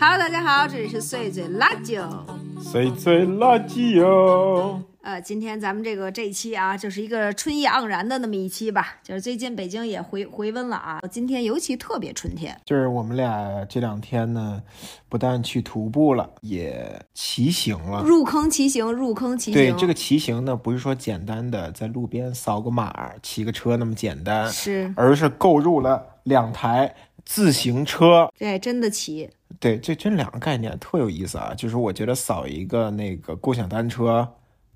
Hello，大家好，这里是碎嘴辣椒。碎嘴垃圾哟。呃，今天咱们这个这一期啊，就是一个春意盎然的那么一期吧。就是最近北京也回回温了啊，今天尤其特别春天。就是我们俩这两天呢，不但去徒步了，也骑行了。入坑骑行，入坑骑行。对，这个骑行呢，不是说简单的在路边扫个码、骑个车那么简单，是，而是购入了两台自行车。对，真的骑。对，这这两个概念特有意思啊。就是我觉得扫一个那个共享单车。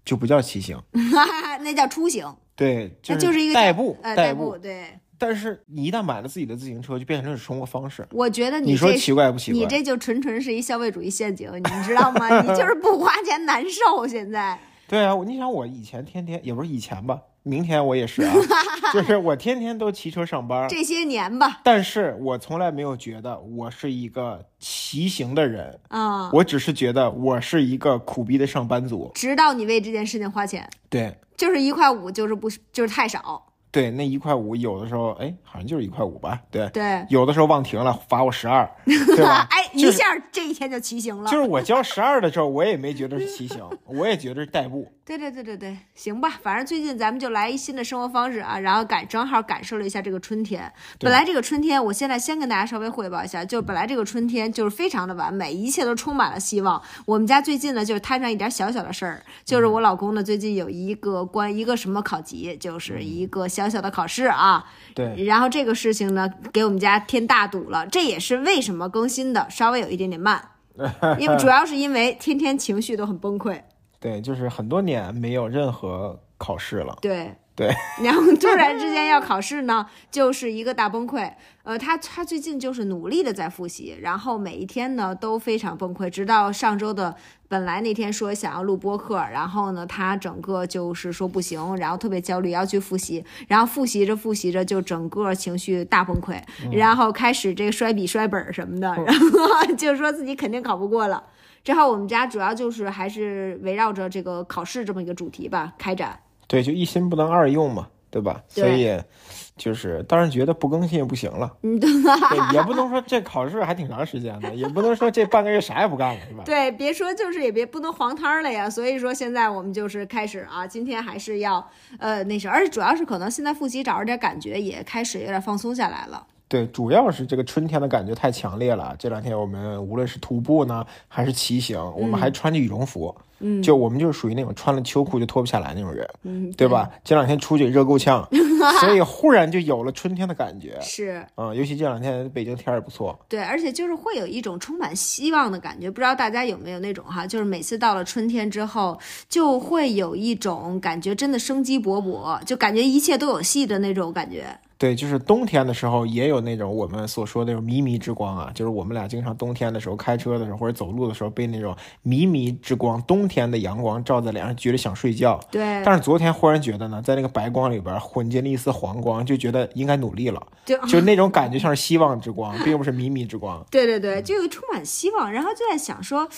就不叫骑行，那叫出行。对，就是一个代步，代步。对，但是你一旦买了自己的自行车，就变成了生活方式。我觉得你说奇怪不奇怪？你这就纯纯是一消费主义陷阱，你知道吗？你就是不花钱难受。现在。对啊，你想我以前天天也不是以前吧。明天我也是啊，就是我天天都骑车上班，这些年吧。但是我从来没有觉得我是一个骑行的人啊，我只是觉得我是一个苦逼的上班族。直到你为这件事情花钱，对，就是一块五，就是不就是太少。对，那一块五有的时候，哎，好像就是一块五吧。对对，有的时候忘停了，罚我十二，对吧？哎，一下这一天就骑行了。就是我交十二的时候，我也没觉得是骑行，我也觉得是代步。对对对对对，行吧，反正最近咱们就来一新的生活方式啊，然后感正好感受了一下这个春天。本来这个春天，我现在先跟大家稍微汇报一下，就本来这个春天就是非常的完美，一切都充满了希望。我们家最近呢，就是摊上一点小小的事儿，就是我老公呢最近有一个关一个什么考级，就是一个小小的考试啊。对。然后这个事情呢，给我们家添大堵了，这也是为什么更新的稍微有一点点慢，因为主要是因为天天情绪都很崩溃。对，就是很多年没有任何考试了。对对，然后突然之间要考试呢，就是一个大崩溃。呃，他他最近就是努力的在复习，然后每一天呢都非常崩溃，直到上周的本来那天说想要录播课，然后呢他整个就是说不行，然后特别焦虑要去复习，然后复习着复习着就整个情绪大崩溃，然后开始这个摔笔摔本什么的，然后 就说自己肯定考不过了。之后我们家主要就是还是围绕着这个考试这么一个主题吧开展。对，就一心不能二用嘛，对吧？所以就是当然觉得不更新也不行了。嗯，对，也不能说这考试还挺长时间的，也不能说这半个月啥也不干了，是吧？对，别说就是也别不能黄摊了呀。所以说现在我们就是开始啊，今天还是要呃那啥，而且主要是可能现在复习找着点感觉，也开始有点放松下来了。对，主要是这个春天的感觉太强烈了。这两天我们无论是徒步呢，还是骑行，我们还穿着羽绒服。嗯，就我们就是属于那种穿了秋裤就脱不下来那种人，嗯，对吧？这两天出去热够呛，所以忽然就有了春天的感觉。是，嗯，尤其这两天北京天也不错。对，而且就是会有一种充满希望的感觉。不知道大家有没有那种哈，就是每次到了春天之后，就会有一种感觉，真的生机勃勃，就感觉一切都有戏的那种感觉。对，就是冬天的时候也有那种我们所说的那种迷迷之光啊，就是我们俩经常冬天的时候开车的时候或者走路的时候被那种迷迷之光，冬天的阳光照在脸上，觉得想睡觉。对。但是昨天忽然觉得呢，在那个白光里边混进了一丝黄光，就觉得应该努力了，就就那种感觉像是希望之光，并不是迷迷之光。对对对，就充满希望，然后就在想说。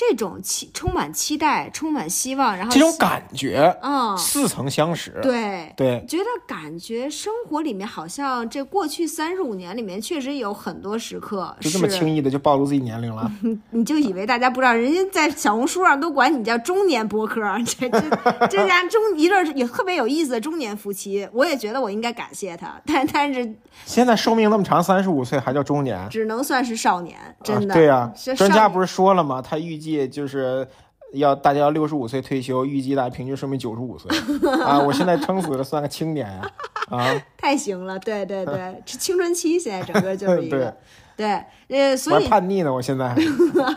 这种期充满期待，充满希望，然后这种感觉，嗯，似曾相识。对对，觉得感觉生活里面好像这过去三十五年里面确实有很多时刻，就这么轻易的就暴露自己年龄了。你就以为大家不知道，人家在小红书上都管你叫中年播客，这这这家中一对也特别有意思的中年夫妻，我也觉得我应该感谢他，但但是现在寿命那么长，三十五岁还叫中年，只能算是少年，真的。对呀，专家不是说了吗？他预计。就是要大家要六十五岁退休，预计大家平均寿命九十五岁啊！我现在撑死了算个青年呀！啊，太行了，对对对，青春期现在整个就是一个。对，呃，所以叛逆呢，我现在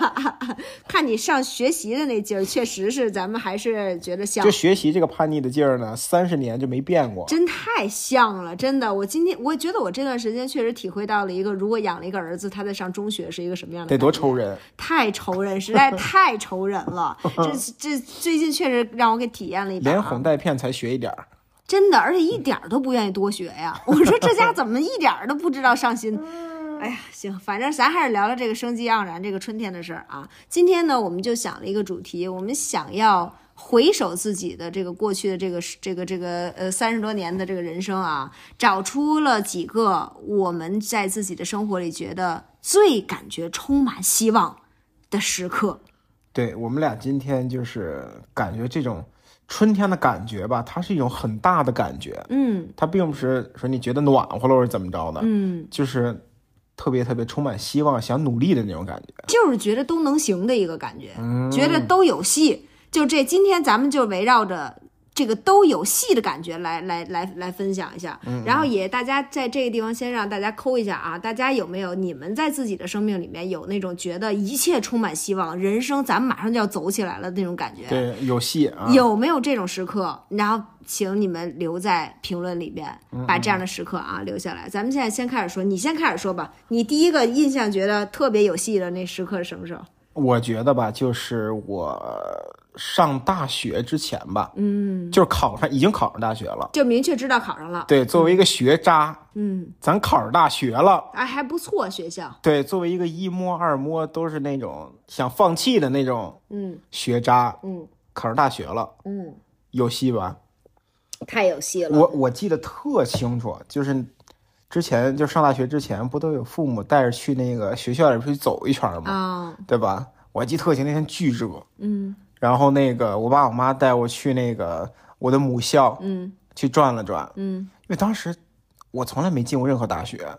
看你上学习的那劲儿，确实是咱们还是觉得像。就学习这个叛逆的劲儿呢，三十年就没变过，真太像了，真的。我今天我觉得我这段时间确实体会到了一个，如果养了一个儿子，他在上中学是一个什么样的，得多愁人，太愁人，实在太愁人了。这这最近确实让我给体验了一把，连哄带骗才学一点儿，真的，而且一点都不愿意多学呀。我说这家怎么一点儿都不知道上心？哎呀，行，反正咱还是聊聊这个生机盎然、这个春天的事儿啊。今天呢，我们就想了一个主题，我们想要回首自己的这个过去的这个这个这个呃三十多年的这个人生啊，找出了几个我们在自己的生活里觉得最感觉充满希望的时刻。对我们俩今天就是感觉这种春天的感觉吧，它是一种很大的感觉，嗯它并不是说你觉得暖和了或者怎么着的，嗯，就是特别特别充满希望、想努力的那种感觉。就是觉得都能行的一个感觉，嗯觉得都有戏。就这，今天咱们就围绕着这个都有戏的感觉来来来来分享一下，嗯然后也大家在这个地方先让大家抠一下啊，大家有没有你们在自己的生命里面有那种觉得一切充满希望，人生咱们马上就要走起来了那种感觉？对，有戏啊！有没有这种时刻？然后请你们留在评论里边，嗯把这样的时刻啊留下来。咱们现在先开始说，你先开始说吧。你第一个印象觉得特别有戏的那时刻是什么时候？我觉得吧，就是我上大学之前吧，嗯，就是考上，已经考上大学了。就明确知道考上了。对，作为一个学渣，嗯，咱考上大学了。哎，还不错，学校。对，作为一个一摸二摸都是那种想放弃的那种嗯学渣，嗯考上大学了，嗯，有戏吧？太有戏了。我我记得特清楚，就是之前就上大学之前，不都有父母带着去那个学校里边去走一圈吗？啊，对吧？我还记得特清，那天巨热，嗯然后那个我爸我妈带我去那个我的母校嗯。去转了转，嗯。因为当时我从来没进过任何大学，啊，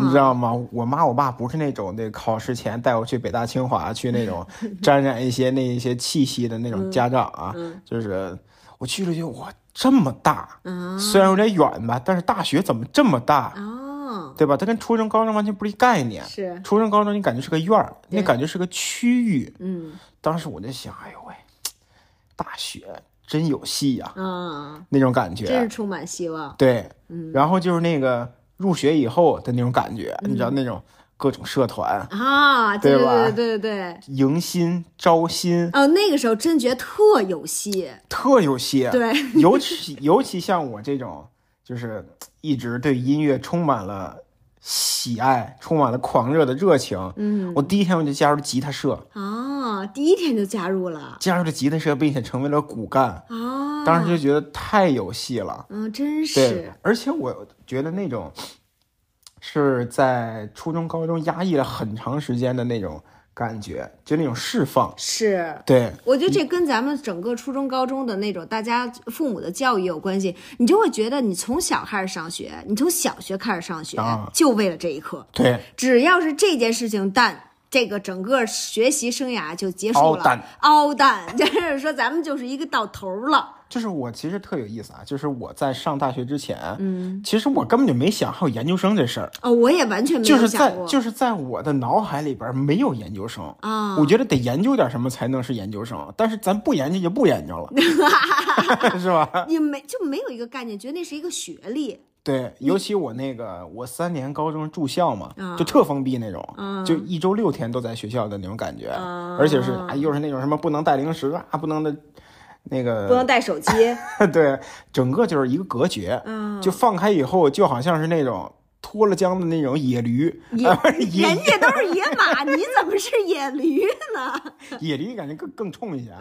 你知道吗？我妈我爸不是那种那考试前带我去北大清华去那种 沾染一些那一些气息的那种家长啊，嗯。就是我去了就哇这么大，啊。虽然有点远吧，但是大学怎么这么大，啊，对吧？它跟初中高中完全不是一概念。是初中高中你感觉是个院儿，那感觉是个区域。嗯当时我就想，哎呦喂，大学真有戏呀、啊，那种感觉。真是充满希望。对，嗯然后就是那个入学以后的那种感觉，你知道那种各种社团啊，对对吧对对对对。迎新招新，哦，那个时候真觉得特有戏，特有戏。对，尤其尤其像我这种，就是一直对音乐充满了喜爱，充满了狂热的热情。嗯我第一天我就加入了吉他社，啊，第一天就加入了加入了吉他社，并且成为了骨干。啊，当时就觉得太有戏了。嗯，真对是，，而且我觉得那种是在初中、高中压抑了很长时间的那种感觉，就那种释放。是。对，我觉得这跟咱们整个初中、高中的那种大家父母的教育有关系，你就会觉得你从小开始上学，你从小学开始上学，啊就为了这一刻，对，只要是这件事情淡，这个整个学习生涯就结束了。凹蛋，就是说咱们就是一个到头了。就是我其实特有意思啊，就是我在上大学之前，嗯，其实我根本就没想还有研究生这事儿，哦，我也完全没就是在有想过，就是在我的脑海里边没有研究生。啊，我觉得得研究点什么才能是研究生，但是咱不研究就不研究了，是吧？你没就没有一个概念，觉得那是一个学历。对，尤其我那个我三年高中住校嘛，啊就特封闭那种，嗯就一周六天都在学校的那种感觉，啊而且是啊，又是那种什么不能带零食啊，不能的，那个不能带手机，对，整个就是一个隔绝，嗯，就放开以后就好像是那种脱了缰的那种野驴，人家都是野马，你怎么是野驴呢？野驴感觉更更冲一些，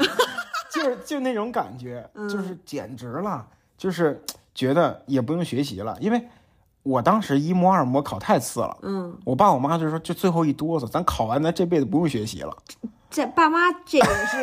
就是就那种感觉，嗯就是简直了，就是觉得也不用学习了，因为我当时一模二模考太次了。嗯，我爸我妈就说，就最后一哆嗦，咱考完，咱这辈子不用学习了。这爸妈这也是，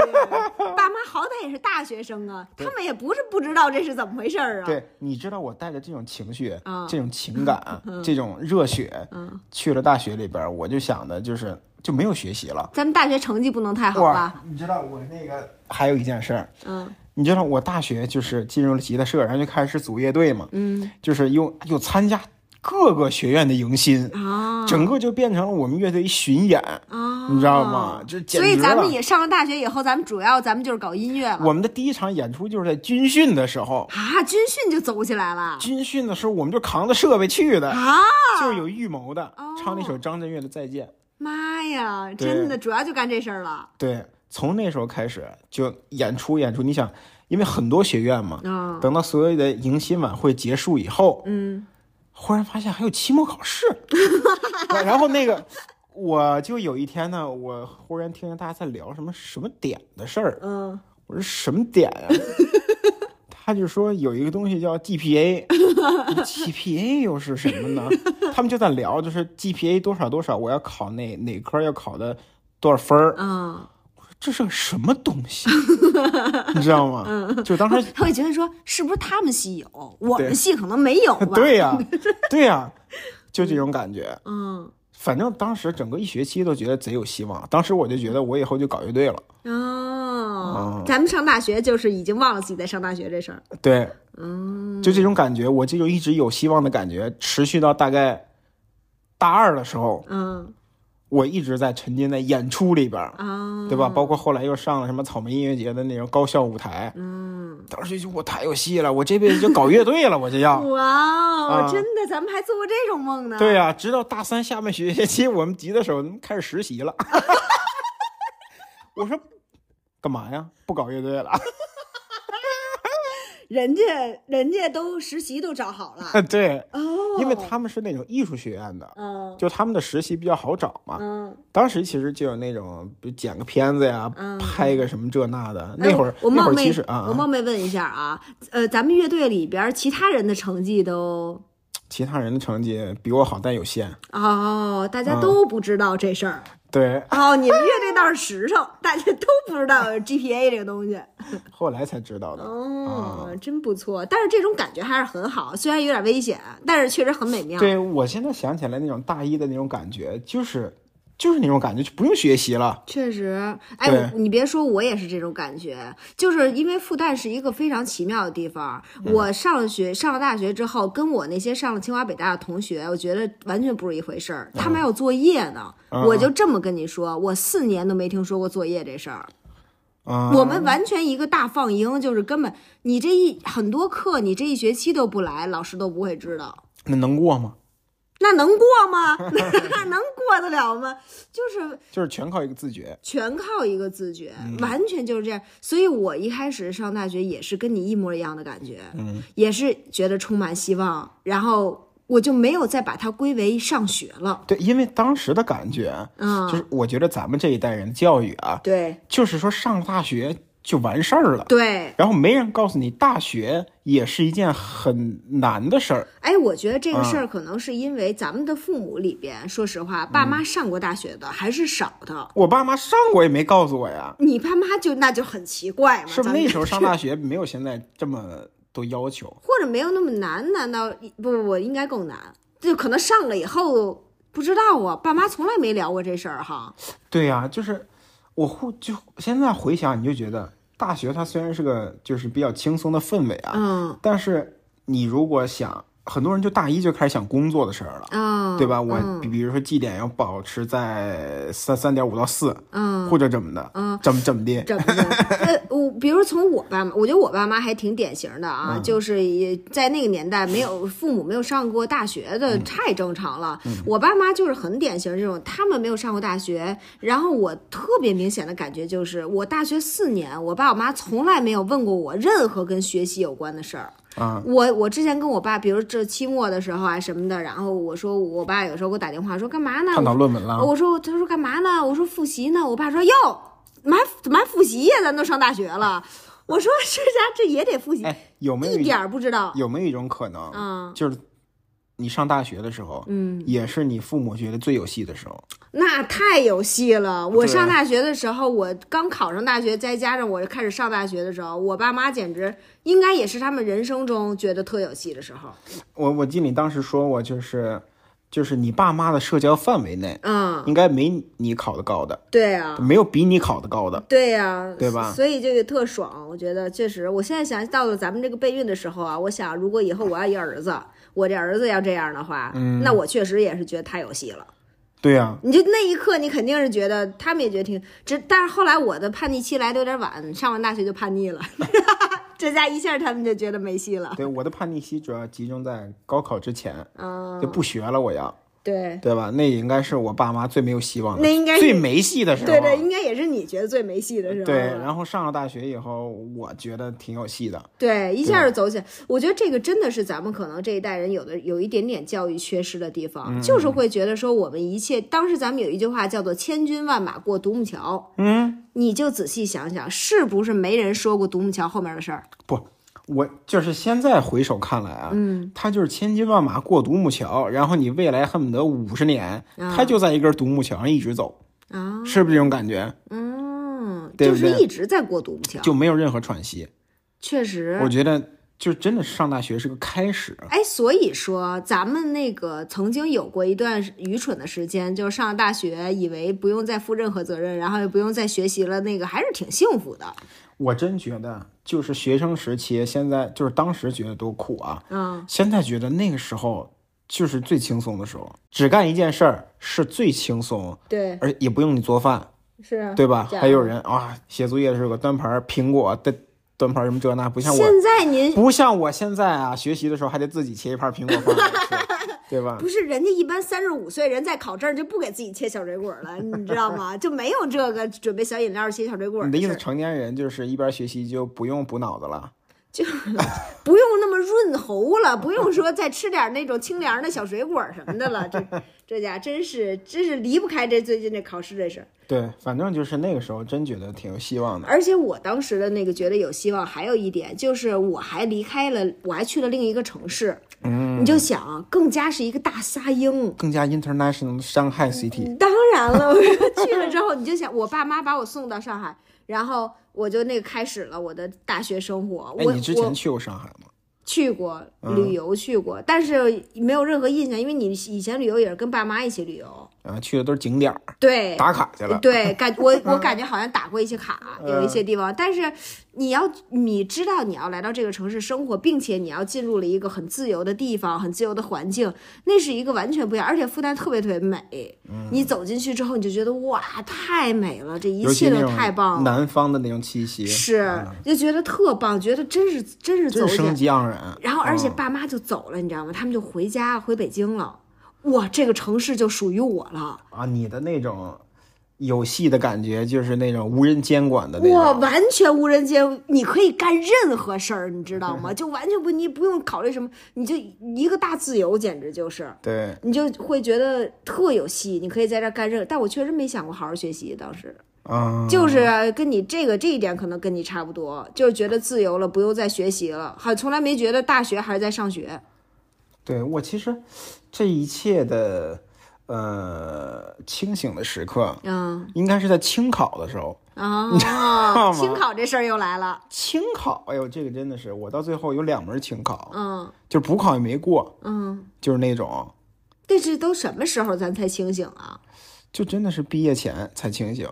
爸妈好歹也是大学生啊，他们也不是不知道这是怎么回事儿啊。对，你知道我带着这种情绪、啊这种情感、这种热血，嗯去了大学里边，我就想的就是就没有学习了。咱们大学成绩不能太好吧？，你知道我那个还有一件事儿，嗯你知道我大学就是进入了吉他社，然后就开始组乐队嘛，嗯就是又又参加各个学院的迎新，啊整个就变成了我们乐队一巡演，啊，你知道吗？就所以咱们也上了大学以后，咱们主要咱们就是搞音乐了我们的第一场演出就是在军训的时候，啊，军训就走起来了军训的时候我们就扛着设备去的，啊！就是有预谋的，哦唱那首张震岳的《再见》。妈呀，真的主要就干这事儿了对，从那时候开始就演出演出。你想，因为很多学院嘛，啊！等到所有的迎新晚会结束以后，嗯忽然发现还有期末考试，然后那个。我就有一天呢，我忽然听见大家在聊什么什么点的事儿，嗯我说什么点啊、他就说有一个东西叫 GPA，GPA 又是什么呢？他们就在聊，就是 GPA 多少多少，我要考哪哪科要考的多少分儿，嗯，这是个什么东西？你知道吗？嗯就当时他会觉得说，是不是他们系有，我们系可能没有吧？对呀、对呀、就这种感觉。嗯，反正当时整个一学期都觉得贼有希望，当时我就觉得我以后就搞乐队了。哦，咱们上大学就是已经忘了自己在上大学这事儿。对，嗯，就这种感觉，我这种一直有希望的感觉，持续到大概大二的时候，嗯我一直在沉浸在演出里边儿，啊，对吧？包括后来又上了什么草莓音乐节的那种高校舞台，嗯，当时就我太有戏了，我这辈子就搞乐队了，我就要。哇真的，咱们还做过这种梦呢。对呀、直到大三下半学期，我们吉他手开始实习了。我说干嘛呀？不搞乐队了？人家人家都实习都找好了。对，哦，因为他们是那种艺术学院的，嗯就他们的实习比较好找嘛。嗯，当时其实就有那种，比如剪个片子呀，拍个什么这那的。哎那会儿我冒昧其实啊，我冒啊昧问一下啊，呃，咱们乐队里边其他人的成绩都其他人的成绩比我好，但有限。哦，大嗯家都不知道这事儿。对，哦，你们乐队倒是实诚，大家都不知道有 GPA 这个东西。后来才知道的。哦，真不错。但是这种感觉还是很好，虽然有点危险，但是确实很美妙。对我现在想起来那种大一的那种感觉，就是就是那种感觉，就不用学习了。确实，哎，你别说，我也是这种感觉，就是因为复旦是一个非常奇妙的地方。嗯我上了学，上了大学之后，跟我那些上了清华北大的同学，我觉得完全不是一回事儿。他们还有作业呢，嗯我就这么跟你说，我四年都没听说过作业这事儿。啊、我们完全一个大放鹰，就是根本你这一很多课，你这一学期都不来，老师都不会知道。那能过吗？那能过吗？那 能过得了吗？就是就是全靠一个自觉。全靠一个自觉，嗯完全就是这样。所以我一开始上大学也是跟你一模一样的感觉，嗯，也是觉得充满希望，然后我就没有再把它归为上学了。对，因为当时的感觉，嗯，就是我觉得咱们这一代人的教育啊，对就是说上大学就完事儿了。对，然后没人告诉你，大学也是一件很难的事儿。哎，我觉得这个嗯事儿可能是因为咱们的父母里边，说实话，爸嗯妈上过大学的还是少的。我爸妈上过也没告诉我呀，你爸妈就那就很奇怪嘛，是不是那时候上大学没有现在这么多要求？或者没有那么难？难道不不不应该更难？就可能上了以后不知道啊，爸妈从来没聊过这事儿哈。对呀、就是我忽就现在回想，你就觉得大学它虽然是个就是比较轻松的氛围啊，嗯。但是你如果想，很多人就大一就开始想工作的事儿了。啊，对吧？我嗯比比如说绩点要保持在三三点五到四，嗯，或者怎么的，嗯，怎么怎么的，怎么的？呃，我比如从我爸妈，我觉得我爸妈还挺典型的啊，嗯就是也在那个年代没有父母没有上过大学嗯的，太正常了。我爸妈就是很典型这种，他们没有上过大学，然后我特别明显的感觉就是，我大学四年，我爸我妈从来没有问过我任何跟学习有关的事儿。啊，我我之前跟我爸，比如这期末的时候啊什么的，然后我说我爸有时候给我打电话说干嘛呢？看到论文了。我说，他说干嘛呢？我说复习呢。我爸说哟，怎么还怎么还复习呀？咱都上大学了。我说这家这也得复习，哎，有没有一点不知道。有没有一种可能，嗯就是你上大学的时候，嗯，也是你父母觉得最有戏的时候？那太有戏了。我上大学的时候，我刚考上大学，再加上我开始上大学的时候，我爸妈简直应该也是他们人生中觉得特有戏的时候。我我记得你当时说我，就是就是你爸妈的社交范围内，嗯，应该没你考的高的，对啊。没有比你考的高的。对呀、对吧所以这个特爽，我觉得确实。我现在想到了咱们这个备孕的时候啊，我想如果以后我要一儿子，我这儿子要这样的话，嗯那我确实也是觉得他有戏了。对呀、你就那一刻，你肯定是觉得他们也觉得挺，这但是后来我的叛逆期来的有点晚，上完大学就叛逆了，这下一下他们就觉得没戏了。对我的叛逆期主要集中在高考之前，嗯，就不学了，我要。对对吧？那也应该是我爸妈最没有希望的，那应该是最没戏的时候。对对，应该也是你觉得最没戏的时候。对，然后上了大学以后，我觉得挺有戏的。对，一下就走起来。我觉得这个真的是咱们可能这一代人有的有一点点教育缺失的地方，就是会觉得说我们一切。当时咱们有一句话叫做“千军万马过独木桥”，嗯，你就仔细想想，是不是没人说过独木桥后面的事儿？不，我就是现在回首看来啊，嗯，他就是千军万马过独木桥，然后你未来恨不得五十年，他就在一根独木桥上一直走，啊，是不是这种感觉？嗯，对对就是一直在过独木桥，就没有任何喘息。确实我。觉得，就真的上大学是个开始。哎，所以说咱们那个曾经有过一段愚蠢的时间，就是上了大学，以为不用再负任何责任，然后也不用再学习了，那个还是挺幸福的。我真觉得，就是学生时期，现在就是当时觉得多苦啊，嗯，现在觉得那个时候就是最轻松的时候，只干一件事儿是最轻松，对，而也不用你做饭，是，对吧？还有人啊，写作业的时候有个端盘儿苹果的端盘儿什么这那，不像我，现在您不像我现在啊，学习的时候还得自己切一盘苹果放来吃，对吧？不是人家一般三十五岁人在考证就不给自己切小水果了，你知道吗？就没有这个准备小饮料切小水果你的意思，成年人就是一边学习就不用补脑子了？就不用那么润喉了，不用说再吃点那种清凉的小水果什么的了。这这家真是真是离不开这最近这考试这事儿。对，反正就是那个时候真觉得挺有希望的。而且我当时的那个觉得有希望，还有一点就是我还离开了，我还去了另一个城市。嗯，你就想，更加是一个大撒鹰。更加 international 的上海 city，当然了，我说去了之后，你就想，我爸妈把我送到上海，然后我就那个开始了我的大学生活。哎，我你之前去过上海吗？去过嗯旅游去过，但是没有任何印象，因为你以前旅游也是跟爸妈一起旅游。啊，去的都是景点儿，对，打卡去了。对，感我 我感觉好像打过一些卡，有一些地嗯方，但是你要你知道你要来到这个城市生活，并且你要进入了一个很自由的地方，很自由的环境，那是一个完全不一样，而且复旦特别特别美。你走进去之后，你就觉得哇，太美了，这一切都太棒了。南方的那种气息，是，就觉得特棒，觉得真是真是走进，机盎然。然后而且嗯爸妈就走了，你知道吗？他们就回家回北京了。哇，这个城市就属于我了。啊，你的那种有戏的感觉，就是那种无人监管的那哇，种。完全无人监，你可以干任何事儿，你知道吗？就完全不，你不用考虑什么，你就一个大自由，简直就是，对，你就会觉得特有戏，你可以在这儿干任。但我确实没想过好好学习，当时嗯，就是跟你这个这一点可能跟你差不多，就是觉得自由了，不用再学习了，还，从来没觉得大学还是在上学。对我其实这一切的呃清醒的时刻，嗯应该是在清考的时候。啊，吗清考这事儿又来了，清考，哎呦，这个真的是我到最后有两门清考，嗯就补考也没过，嗯，就是那种，这是都什么时候咱才清醒啊？就真的是毕业前才清醒。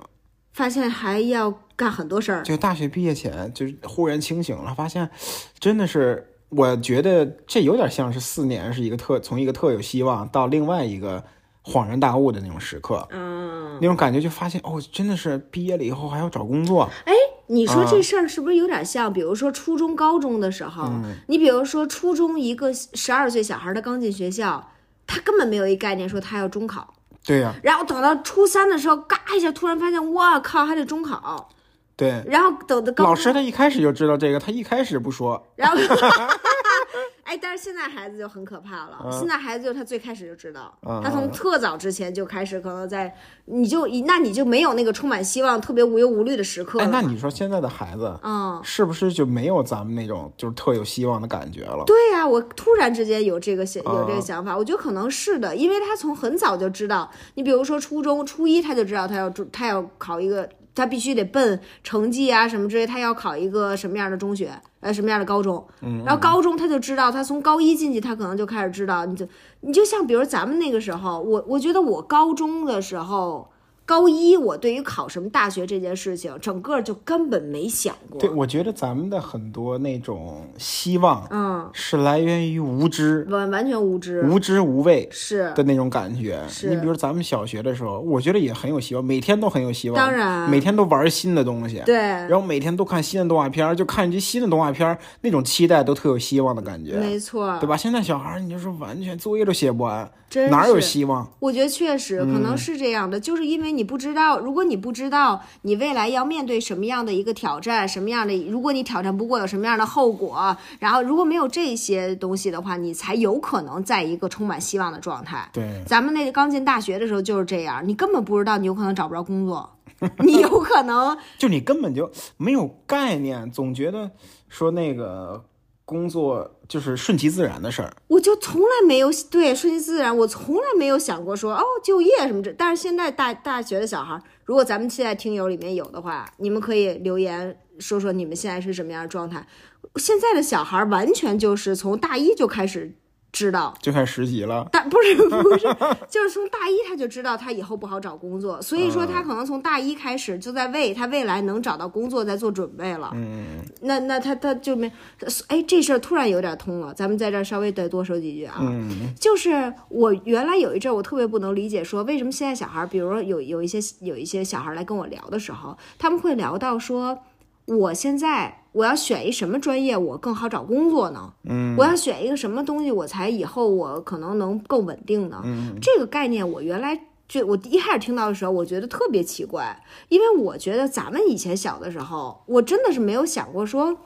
发现还要干很多事儿。就大学毕业前，就是忽然清醒了，发现真的是，我觉得这有点像是四年是一个特从一个特有希望到另外一个恍然大悟的那种时刻，嗯，那种感觉就发现哦，真的是毕业了以后还要找工作，哎，你说啊这事儿是不是有点像，比如说初中、高中的时候，嗯。你比如说初中一个十二岁小孩他刚进学校，他根本没有一概念说他要中考，对呀、然后等到初三的时候，嘎一下突然发现，我靠，还得中考，对。然后等老师他一开始就知道这个，他一开始不说，然后，哎，但是现在孩子就很可怕了。嗯现在孩子就他最开始就知道，嗯他从特早之前就开始，可能在你就那你就没有那个充满希望、特别无忧无虑的时刻了哎，那你说现在的孩子嗯，是不是就没有咱们那种就是特有希望的感觉了？对呀、我突然之间有这个想有这个嗯想法，我觉得可能是的，因为他从很早就知道，你比如说初中初一他就知道他要中他要考一个。他必须得奔成绩啊什么之类，他要考一个什么样的中学，呃，什么样的高中。嗯然后高中他就知道，他从高一进去，他可能就开始知道，你就你就像比如咱们那个时候，我我觉得我高中的时候，高一我对于考什么大学这件事情，整个就根本没想过。对，我觉得咱们的很多那种希望嗯，是来源于无知、完完全无知，无知无畏是的那种感觉。是你比如咱们小学的时候，我觉得也很有希望，每天都很有希望，当然每天都玩新的东西。对，然后每天都看新的动画片，就看这新的动画片，那种期待都特有希望的感觉，没错，对吧？现在小孩儿，你就是完全作业都写不完，真哪有是希望？我觉得确实可嗯能是这样的，就是因为你不知道，如果你不知道你未来要面对什么样的一个挑战，什么样的，如果你挑战不过有什么样的后果，然后如果没有这些东西的话，你才有可能在一个充满希望的状态。对，咱们那个刚进大学的时候就是这样，你根本不知道你有可能找不着工作，你有可能就你根本就没有概念，总觉得说那个工作就是顺其自然的事儿。我就从来没有对顺其自然，我从来没有想过说哦就业什么这。但是现在大大学的小孩，如果咱们现在听友里面有的话，你们可以留言说说你们现在是什么样的状态。现在的小孩完全就是从大一就开始知道。就开始实习了，但不是 不是，就是从大一他就知道他以后不好找工作，所以说他可能从大一开始就在为他未来能找到工作在做准备了。嗯，那那他他就没，哎，这事儿突然有点通了，咱们在这儿稍微再多说几句啊。嗯，就是我原来有一阵儿，我特别不能理解，说为什么现在小孩儿，比如说有有一些有一些小孩儿来跟我聊的时候，他们会聊到说，我现在我要选一什么专业，我更好找工作呢？嗯，我要选一个什么东西，我才以后我可能能更稳定呢？嗯，这个概念我原来就我一开始听到的时候，我觉得特别奇怪，因为我觉得咱们以前小的时候，我真的是没有想过说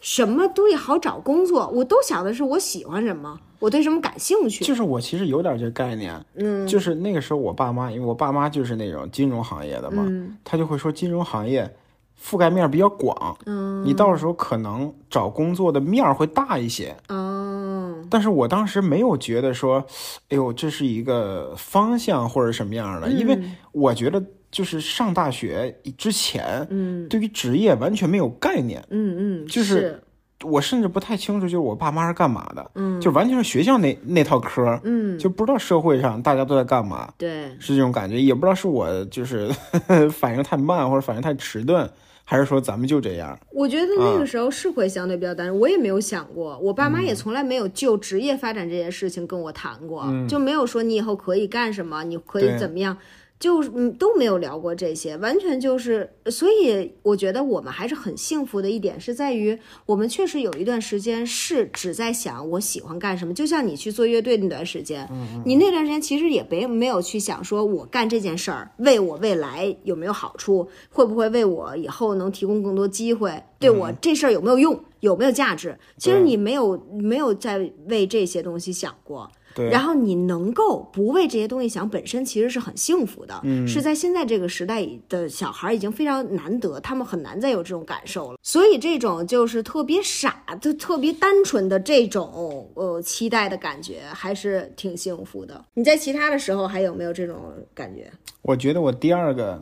什么东西好找工作，我都想的是我喜欢什么，我对什么感兴趣。就是我其实有点这概念，嗯，就是那个时候我爸妈，因为我爸妈就是那种金融行业的嘛，嗯他就会说金融行业覆盖面比较广，嗯。你到时候可能找工作的面儿会大一些。哦，但是我当时没有觉得说，哎呦，这是一个方向或者什么样的，因为我觉得就是上大学之前，嗯。对于职业完全没有概念，嗯嗯，就是。我甚至不太清楚，就是我爸妈是干嘛的，嗯。就完全是学校那那套科，嗯，就不知道社会上大家都在干嘛，对，是这种感觉，也不知道是我就是 反应太慢或者反应太迟钝，还是说咱们就这样。我觉得那个时候是会相对比较单纯，我也没有想过，我爸妈也从来没有就职业发展这件事情跟我谈过，就没有说你以后可以干什么，你可以怎么样。就嗯都没有聊过这些，完全就是，所以我觉得我们还是很幸福的一点是在于，我们确实有一段时间是只在想我喜欢干什么。就像你去做乐队那段时间，你那段时间其实也没没有去想说我干这件事儿为我未来有没有好处，会不会为我以后能提供更多机会，对我这事儿有没有用，有没有价值？其实你没有没有在为这些东西想过。对，然后你能够不为这些东西想，本身其实是很幸福的。嗯是在现在这个时代的小孩已经非常难得，他们很难再有这种感受了。所以这种就是特别傻、就特别单纯的这种呃期待的感觉，还是挺幸福的。你在其他的时候还有没有这种感觉？我觉得我第二个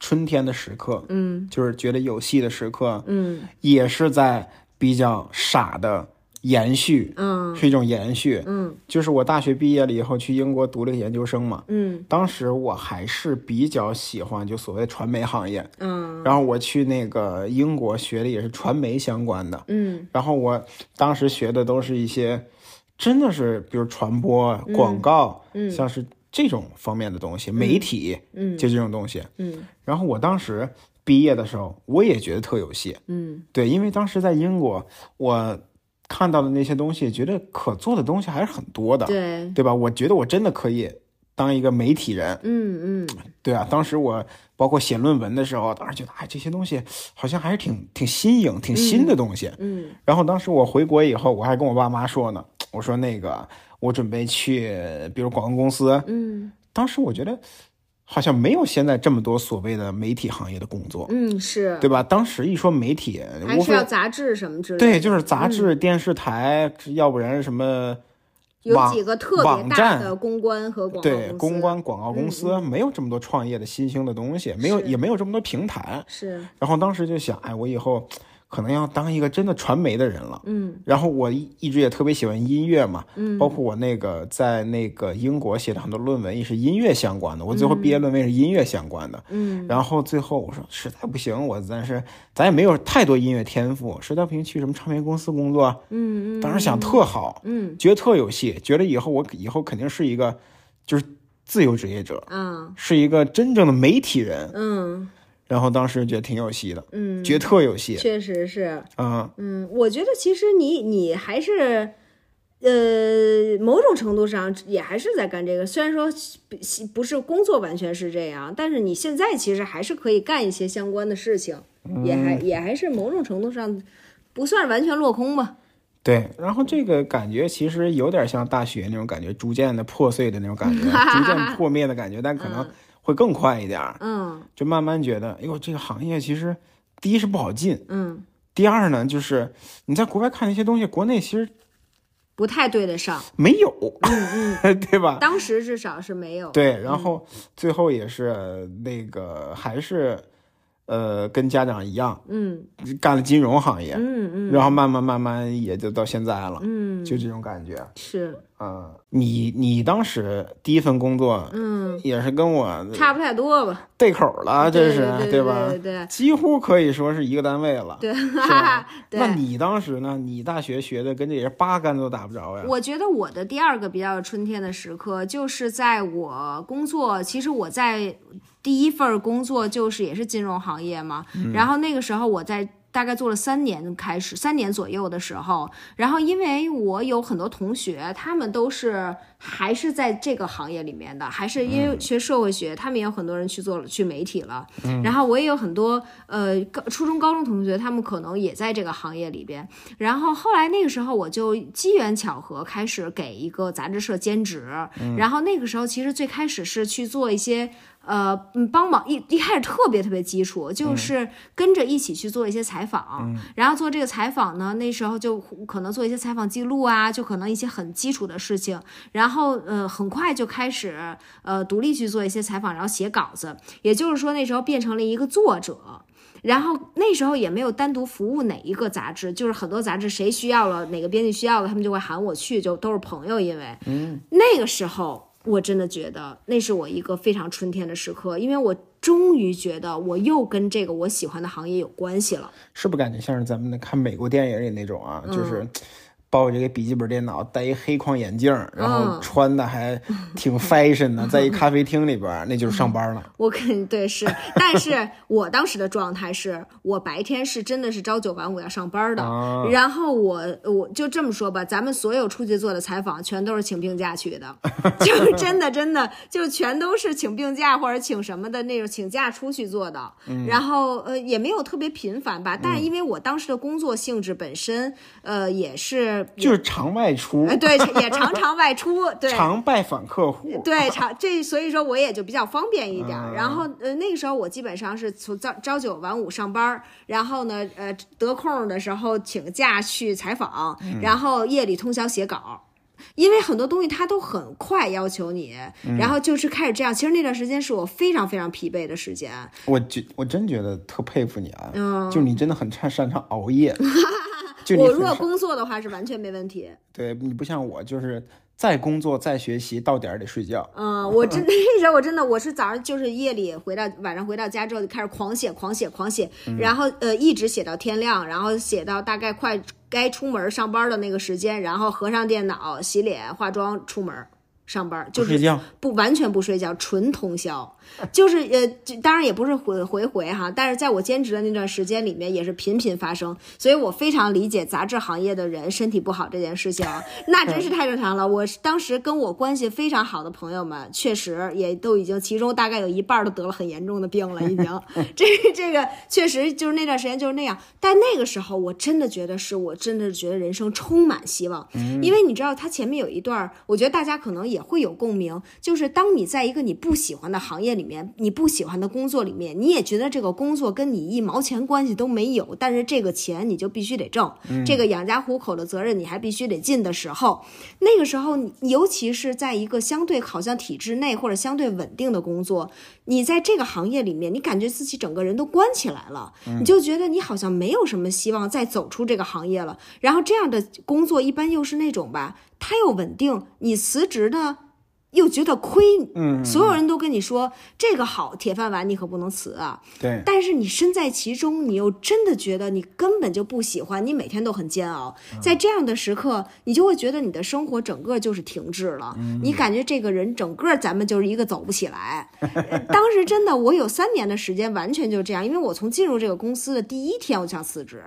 春天的时刻，嗯就是觉得有戏的时刻，嗯也是在比较傻的延续，嗯。是一种延续。嗯。就是我大学毕业了以后去英国读了个研究生嘛，嗯。当时我还是比较喜欢就所谓传媒行业，嗯。然后我去那个英国学的也是传媒相关的，嗯。然后我当时学的都是一些真的是比如传播、广告，嗯。像是这种方面的东西，媒体嗯。就这种东西。嗯。然后我当时毕业的时候，我也觉得特有戏，嗯。对，因为当时在英国，我看到的那些东西，觉得可做的东西还是很多的，对，对吧？我觉得我真的可以当一个媒体人，嗯嗯对啊。当时我包括写论文的时候，当时觉得哎，这些东西好像还是挺挺新颖、挺新的东西。嗯然后当时我回国以后，我还跟我爸妈说呢，我说那个我准备去，比如广告公司。嗯当时我觉得好像没有现在这么多所谓的媒体行业的工作，嗯是，对吧？当时一说媒体，还是要杂志什么之类的。对，就是杂志、电视台，要不然什么有网几个特别大网站。的公关和广告对公关广告公司，没有这么多创业的新兴的东西，没有也没有这么多平台。是。然后当时就想，哎，我以后可能要当一个真的传媒的人了。嗯然后我一一直也特别喜欢音乐嘛，嗯包括我那个在那个英国写的很多论文也是音乐相关的，我最后毕业论文也是音乐相关的。嗯然后最后我说实在不行，我咱是咱也没有太多音乐天赋，实在不行去什么唱片公司工作。嗯嗯，当时想特好，嗯觉得特有戏，觉得以后我以后肯定是一个就是自由职业者，嗯是一个真正的媒体人。嗯然后当时觉得挺有戏的，嗯，觉得特有戏。确实是。嗯，嗯，我觉得其实你你还是，呃，某种程度上也还是在干这个。虽然说不不是工作完全是这样，但是你现在其实还是可以干一些相关的事情，也还也还是某种程度上不算完全落空吧。对。然后这个感觉其实有点像大学那种感觉，逐渐的破碎的那种感觉，逐渐破灭的感觉，但可能会更快一点儿。嗯就慢慢觉得，哎呦，这个行业其实第一是不好进，嗯，第二呢，就是你在国外看那些东西，国内其实不太对得上，没有，嗯 对吧？当时至少是没有。对，然后最后也是那个还是呃跟家长一样嗯干了金融行业，嗯嗯然后慢慢慢慢也就到现在了，嗯，就这种感觉。是嗯，你你当时第一份工作嗯，也是跟我差不太多吧？对口了，这是对对吧？对对几乎可以说是一个单位了。对。那你当时呢？你大学学的跟这人八竿子都打不着呀。我觉得我的第二个比较春天的时刻，就是在我工作，其实我在第一份工作就是也是金融行业嘛，然后那个时候我在。大概做了三年，开始三年左右的时候，然后因为我有很多同学，他们都是还是在这个行业里面的，还是因为学社会学，他们也有很多人去做去媒体了。然后我也有很多呃高初中、高中同学，他们可能也在这个行业里边。然后后来那个时候，我就机缘巧合开始给一个杂志社兼职，然后那个时候其实最开始是去做一些。呃，嗯，帮忙一一开始特别特别基础，就是跟着一起去做一些采访，然后做这个采访呢，那时候就可能做一些采访记录啊，就可能一些很基础的事情，然后呃，很快就开始呃独立去做一些采访，然后写稿子，也就是说那时候变成了一个作者。然后那时候也没有单独服务哪一个杂志，就是很多杂志谁需要了哪个编辑需要了，他们就会喊我去，就都是朋友。因为嗯，那个时候我真的觉得那是我一个非常春天的时刻，因为我终于觉得我又跟这个我喜欢的行业有关系了。是不是感觉像是咱们那看美国电影里那种啊？就是抱着个笔记本电脑，戴一黑框眼镜，然后嗯。穿的还挺 fashion 的，在一咖啡厅里边，那就是上班了。我肯对是，但是我当时的状态是我白天是真的是朝九晚五要上班的，啊。然后我我就这么说吧，咱们所有出去做的采访全都是请病假去的，就是真的真的就全都是请病假或者请什么的那种请假出去做的，然后呃也没有特别频繁吧，但因为我当时的工作性质本身呃也是就是常外出呃，对也常常外出，对常拜访客户。对，常这所以说我也就比较方便一点。嗯然后呃那个时候我基本上是从朝朝九晚五上班，然后呢呃得空的时候请假去采访，嗯然后夜里通宵写稿。因为很多东西他都很快要求你，嗯然后就是开始这样。其实那段时间是我非常非常疲惫的时间。我觉我真觉得特佩服你啊！嗯就你真的很擅擅长熬夜。我如果工作的话是完全没问题。对你不像我，就是再工作再学习，到点儿得睡觉。嗯，我真 那时候我真的我是早上就是夜里回到晚上回到家之后就开始狂写狂写狂写，嗯然后呃一直写到天亮，然后写到大概快该出门上班的那个时间，然后合上电脑洗脸化妆出门上班，就是睡觉，不完全不睡觉，纯通宵，就是呃，就当然也不是回回回哈，但是在我兼职的那段时间里面也是频频发生，所以我非常理解杂志行业的人身体不好这件事情，那真是太正常了。我是当时跟我关系非常好的朋友们，确实也都已经，其中大概有一半都得了很严重的病了，已经。这这个确实就是那段时间就是那样，但那个时候我真的觉得是我真的觉得人生充满希望，因为你知道他前面有一段，我觉得大家可能。也会有共鸣，就是当你在一个你不喜欢的行业里面，你不喜欢的工作里面，你也觉得这个工作跟你一毛钱关系都没有，但是这个钱你就必须得挣，这个养家糊口的责任你还必须得尽的时候，那个时候你，尤其是在一个相对好像体制内或者相对稳定的工作，你在这个行业里面，你感觉自己整个人都关起来了，你就觉得你好像没有什么希望再走出这个行业了。然后这样的工作一般又是那种吧，它又稳定，你辞职呢又觉得亏，嗯，所有人都跟你说这个好铁饭碗，你可不能辞啊。对，但是你身在其中，你又真的觉得你根本就不喜欢，你每天都很煎熬。在这样的时刻，你就会觉得你的生活整个就是停滞了，你感觉这个人整个咱们就是一个走不起来。呃 当时真的，我有三年的时间完全就这样，因为我从进入这个公司的第一天我就想辞职，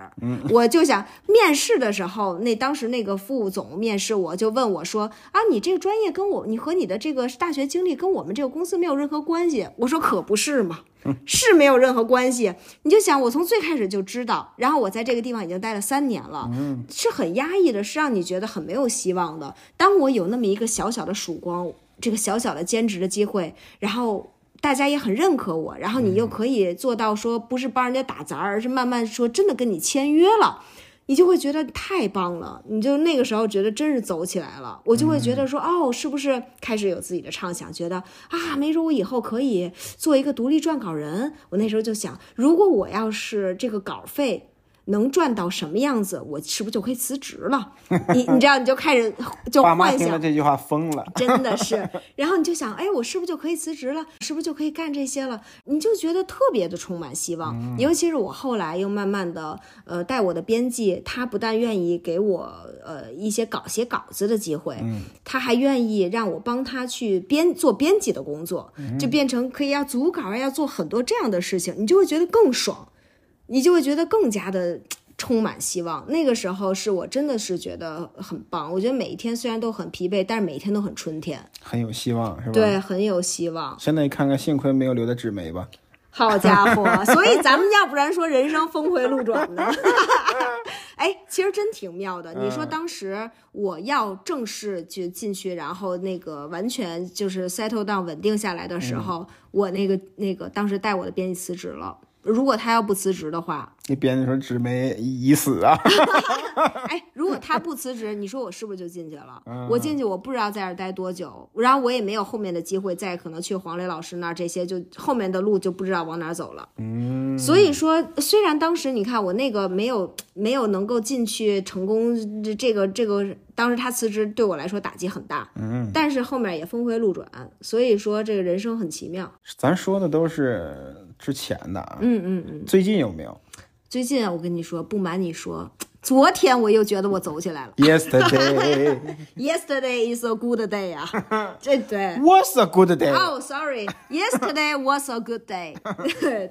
我就想面试的时候，那当时那个副总面试我就问我说啊，你这个专业跟我，你和你的这个大学经历跟我们这个公司没有任何关系。我说可不是嘛。是没有任何关系，你就想我从最开始就知道，然后我在这个地方已经待了三年了，是很压抑的，是让你觉得很没有希望的。当我有那么一个小小的曙光，这个小小的兼职的机会，然后大家也很认可我，然后你又可以做到说不是帮人家打杂，而是慢慢说真的跟你签约了。你就会觉得太棒了，你就那个时候觉得真是走起来了，我就会觉得说，哦，是不是开始有自己的畅想，觉得啊，没准我以后可以做一个独立撰稿人。我那时候就想，如果我要是这个稿费能赚到什么样子，我是不是就可以辞职了？你你知道，你就开始就幻想听了这句话疯了。真的是，然后你就想，哎，我是不是就可以辞职了？是不是就可以干这些了？你就觉得特别的充满希望。尤其是我后来又慢慢的，呃，带我的编辑，他不但愿意给我呃一些稿写稿子的机会，他还愿意让我帮他去编做编辑的工作，就变成可以要组稿啊，要做很多这样的事情，你就会觉得更爽，你就会觉得更加的。充满希望，那个时候是我真的是觉得很棒。我觉得每一天虽然都很疲惫，但是每一天都很春天，很有希望，是吧？对，。很有希望。现在一看看，幸亏没有留在纸媒吧。好家伙，所以咱们要不然说人生峰回路转呢？哎，其实真挺妙的。你说当时我要正式就进去，然后那个完全就是 settle down 稳定下来的时候，我那个那个当时带我的编辑辞职了。如果他要不辞职的话，那编辑说纸媒已死啊。哎，如果他不辞职，你说我是不是就进去了？嗯我进去，我不知道在这儿待多久，然后我也没有后面的机会再可能去黄磊老师那儿，这些就后面的路就不知道往哪儿走了。嗯，所以说，虽然当时你看我那个没有没有能够进去成功，这这个这个，当时他辞职对我来说打击很大，嗯，但是后面也峰回路转。所以说，这个人生很奇妙。咱说的都是之前的啊。嗯嗯嗯。最近有没有最近啊我跟你说，不瞒你说，昨天我又觉得我走起来了。？Yesterday Yesterday is a good day 啊，这对。was a good day。哦、s o r r y Yesterday was a good day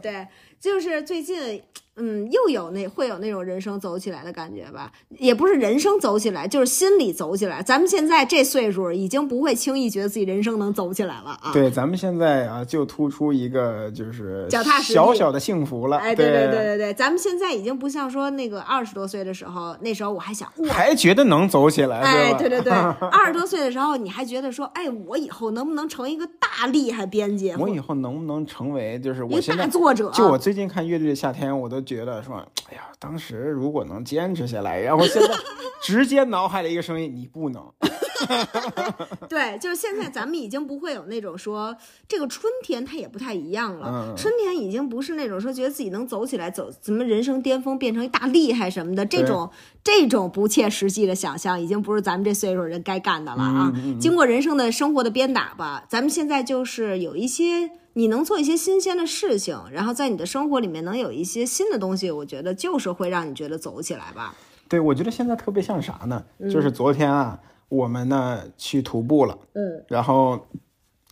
对，就是最近，嗯，又有那会有那种人生走起来的感觉吧？也不是人生走起来，就是心里走起来。咱们现在这岁数，已经不会轻易觉得自己人生能走起来了啊。对，咱们现在啊，就突出一个就是脚踏实地小小的幸福了。哎，对对对对对，咱们现在已经不像说那个二十多岁的时候，那时候我还想，哇，还觉得能走起来，哎，对对对，二十多岁的时候，你还觉得说，哎，我以后能不能成一个大厉害编辑？我以后能不能成为就是我现在大作者？就我最近看《乐队的夏天》，我都觉得说，哎呀，当时如果能坚持下来，然后现在直接脑海里一个声音，你不能。对，就是现在咱们已经不会有那种说这个春天它也不太一样了，嗯春天已经不是那种说觉得自己能走起来走怎么人生巅峰变成一大厉害什么的这种这种不切实际的想象，已经不是咱们这岁数人该干的了啊。经过人生的生活的鞭打吧，咱们现在就是有一些。你能做一些新鲜的事情，然后在你的生活里面能有一些新的东西，我觉得就是会让你觉得走起来吧。对，我觉得现在特别像啥呢？嗯就是昨天啊，我们呢去徒步了，嗯。然后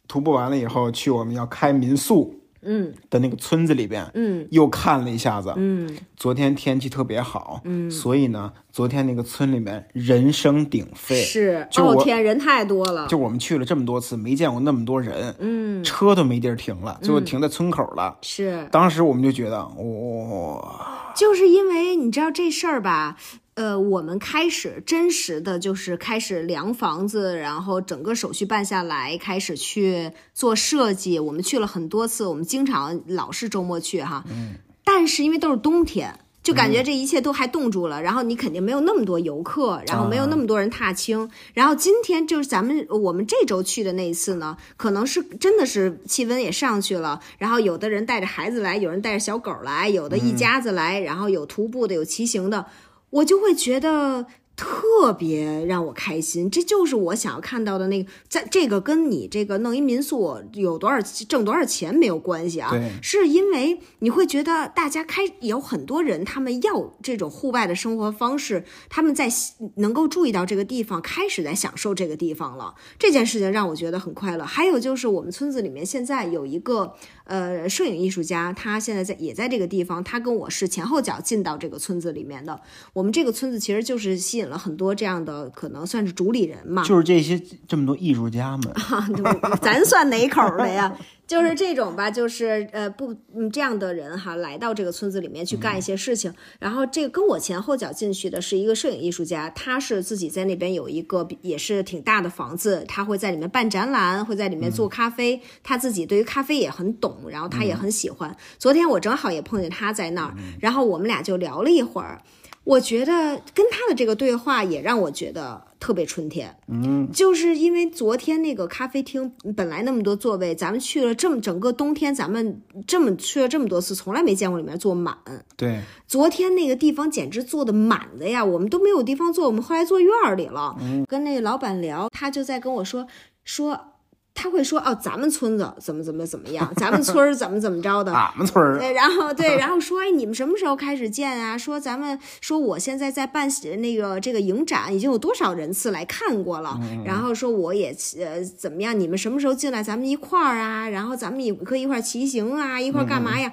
徒步完了以后，去我们要开民宿嗯。的那个村子里边，嗯。又看了一下子。嗯。昨天天气特别好，嗯，所以呢，昨天那个村里面人声鼎沸，是。就天，人太多了。就我们去了这么多次，没见过那么多人，嗯。车都没地儿停了，最后停在村口了。是。当时我们就觉得，哇、就是因为你知道这事儿吧，呃，我们开始真实的就是开始量房子，然后整个手续办下来，开始去做设计。我们去了很多次，我们经常老是周末去哈。嗯。但是因为都是冬天，就感觉这一切都还冻住了。然后你肯定没有那么多游客，然后没有那么多人踏青。然后今天就是咱们我们这周去的那一次呢，可能是真的是气温也上去了。然后有的人带着孩子来，有人带着小狗来，有的一家子来，然后有徒步的，有骑行的。我就会觉得特别让我开心，这就是我想要看到的那个。在这个跟你这个弄一民宿有多少挣多少钱没有关系啊，是因为你会觉得大家开有很多人，他们要这种户外的生活方式，他们在能够注意到这个地方，开始在享受这个地方了。这件事情让我觉得很快乐。还有就是我们村子里面现在有一个。呃，摄影艺术家，他现在在也在这个地方，他跟我是前后脚进到这个村子里面的。我们这个村子其实就是吸引了很多这样的，可能算是主理人嘛。就是这些这么多艺术家们，咱算哪口的呀？就是这种吧，就是呃不嗯这样的人哈，来到这个村子里面去干一些事情。然后这个跟我前后脚进去的是一个摄影艺术家，他是自己在那边有一个也是挺大的房子，他会在里面办展览，会在里面做咖啡。他自己对于咖啡也很懂，然后他也很喜欢。昨天我正好也碰见他在那儿，然后我们俩就聊了一会儿。我觉得跟他的这个对话也让我觉得特别春天，嗯，就是因为昨天那个咖啡厅本来那么多座位，咱们去了这么整个冬天，咱们这么去了这么多次，从来没见过里面坐满。对，昨天那个地方简直坐的满的呀，我们都没有地方坐，我们后来坐院里了。嗯跟那个老板聊，他就在跟我说说。他会说哦，咱们村子怎么怎么怎么样，咱们村儿怎么怎么着的，俺们村儿。对，然后对，然后说哎，你们什么时候开始建啊？说咱们说我现在在办那个这个影展，已经有多少人次来看过了。然后说我也呃怎么样？你们什么时候进来？咱们一块儿啊，然后咱们也可以一块儿骑行啊，一块儿干嘛呀？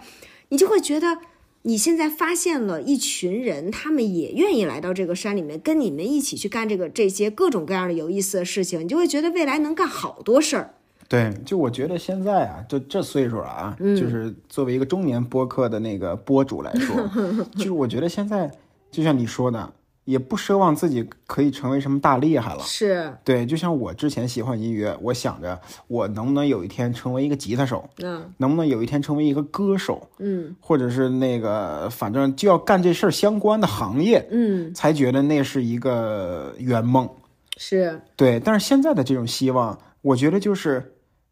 你就会觉得你现在发现了一群人，他们也愿意来到这个山里面，跟你们一起去干这个这些各种各样的有意思的事情，你就会觉得未来能干好多事儿。对，就我觉得现在啊，就这岁数啊，就是作为一个中年播客的那个播主来说，就是我觉得现在就像你说的，也不奢望自己可以成为什么大厉害了。是，对，就像我之前喜欢音乐，我想着我能不能有一天成为一个吉他手，嗯，能不能有一天成为一个歌手，嗯，或者是那个反正就要干这事儿相关的行业，嗯，才觉得那是一个圆梦。是对，但是现在的这种希望，我觉得就是。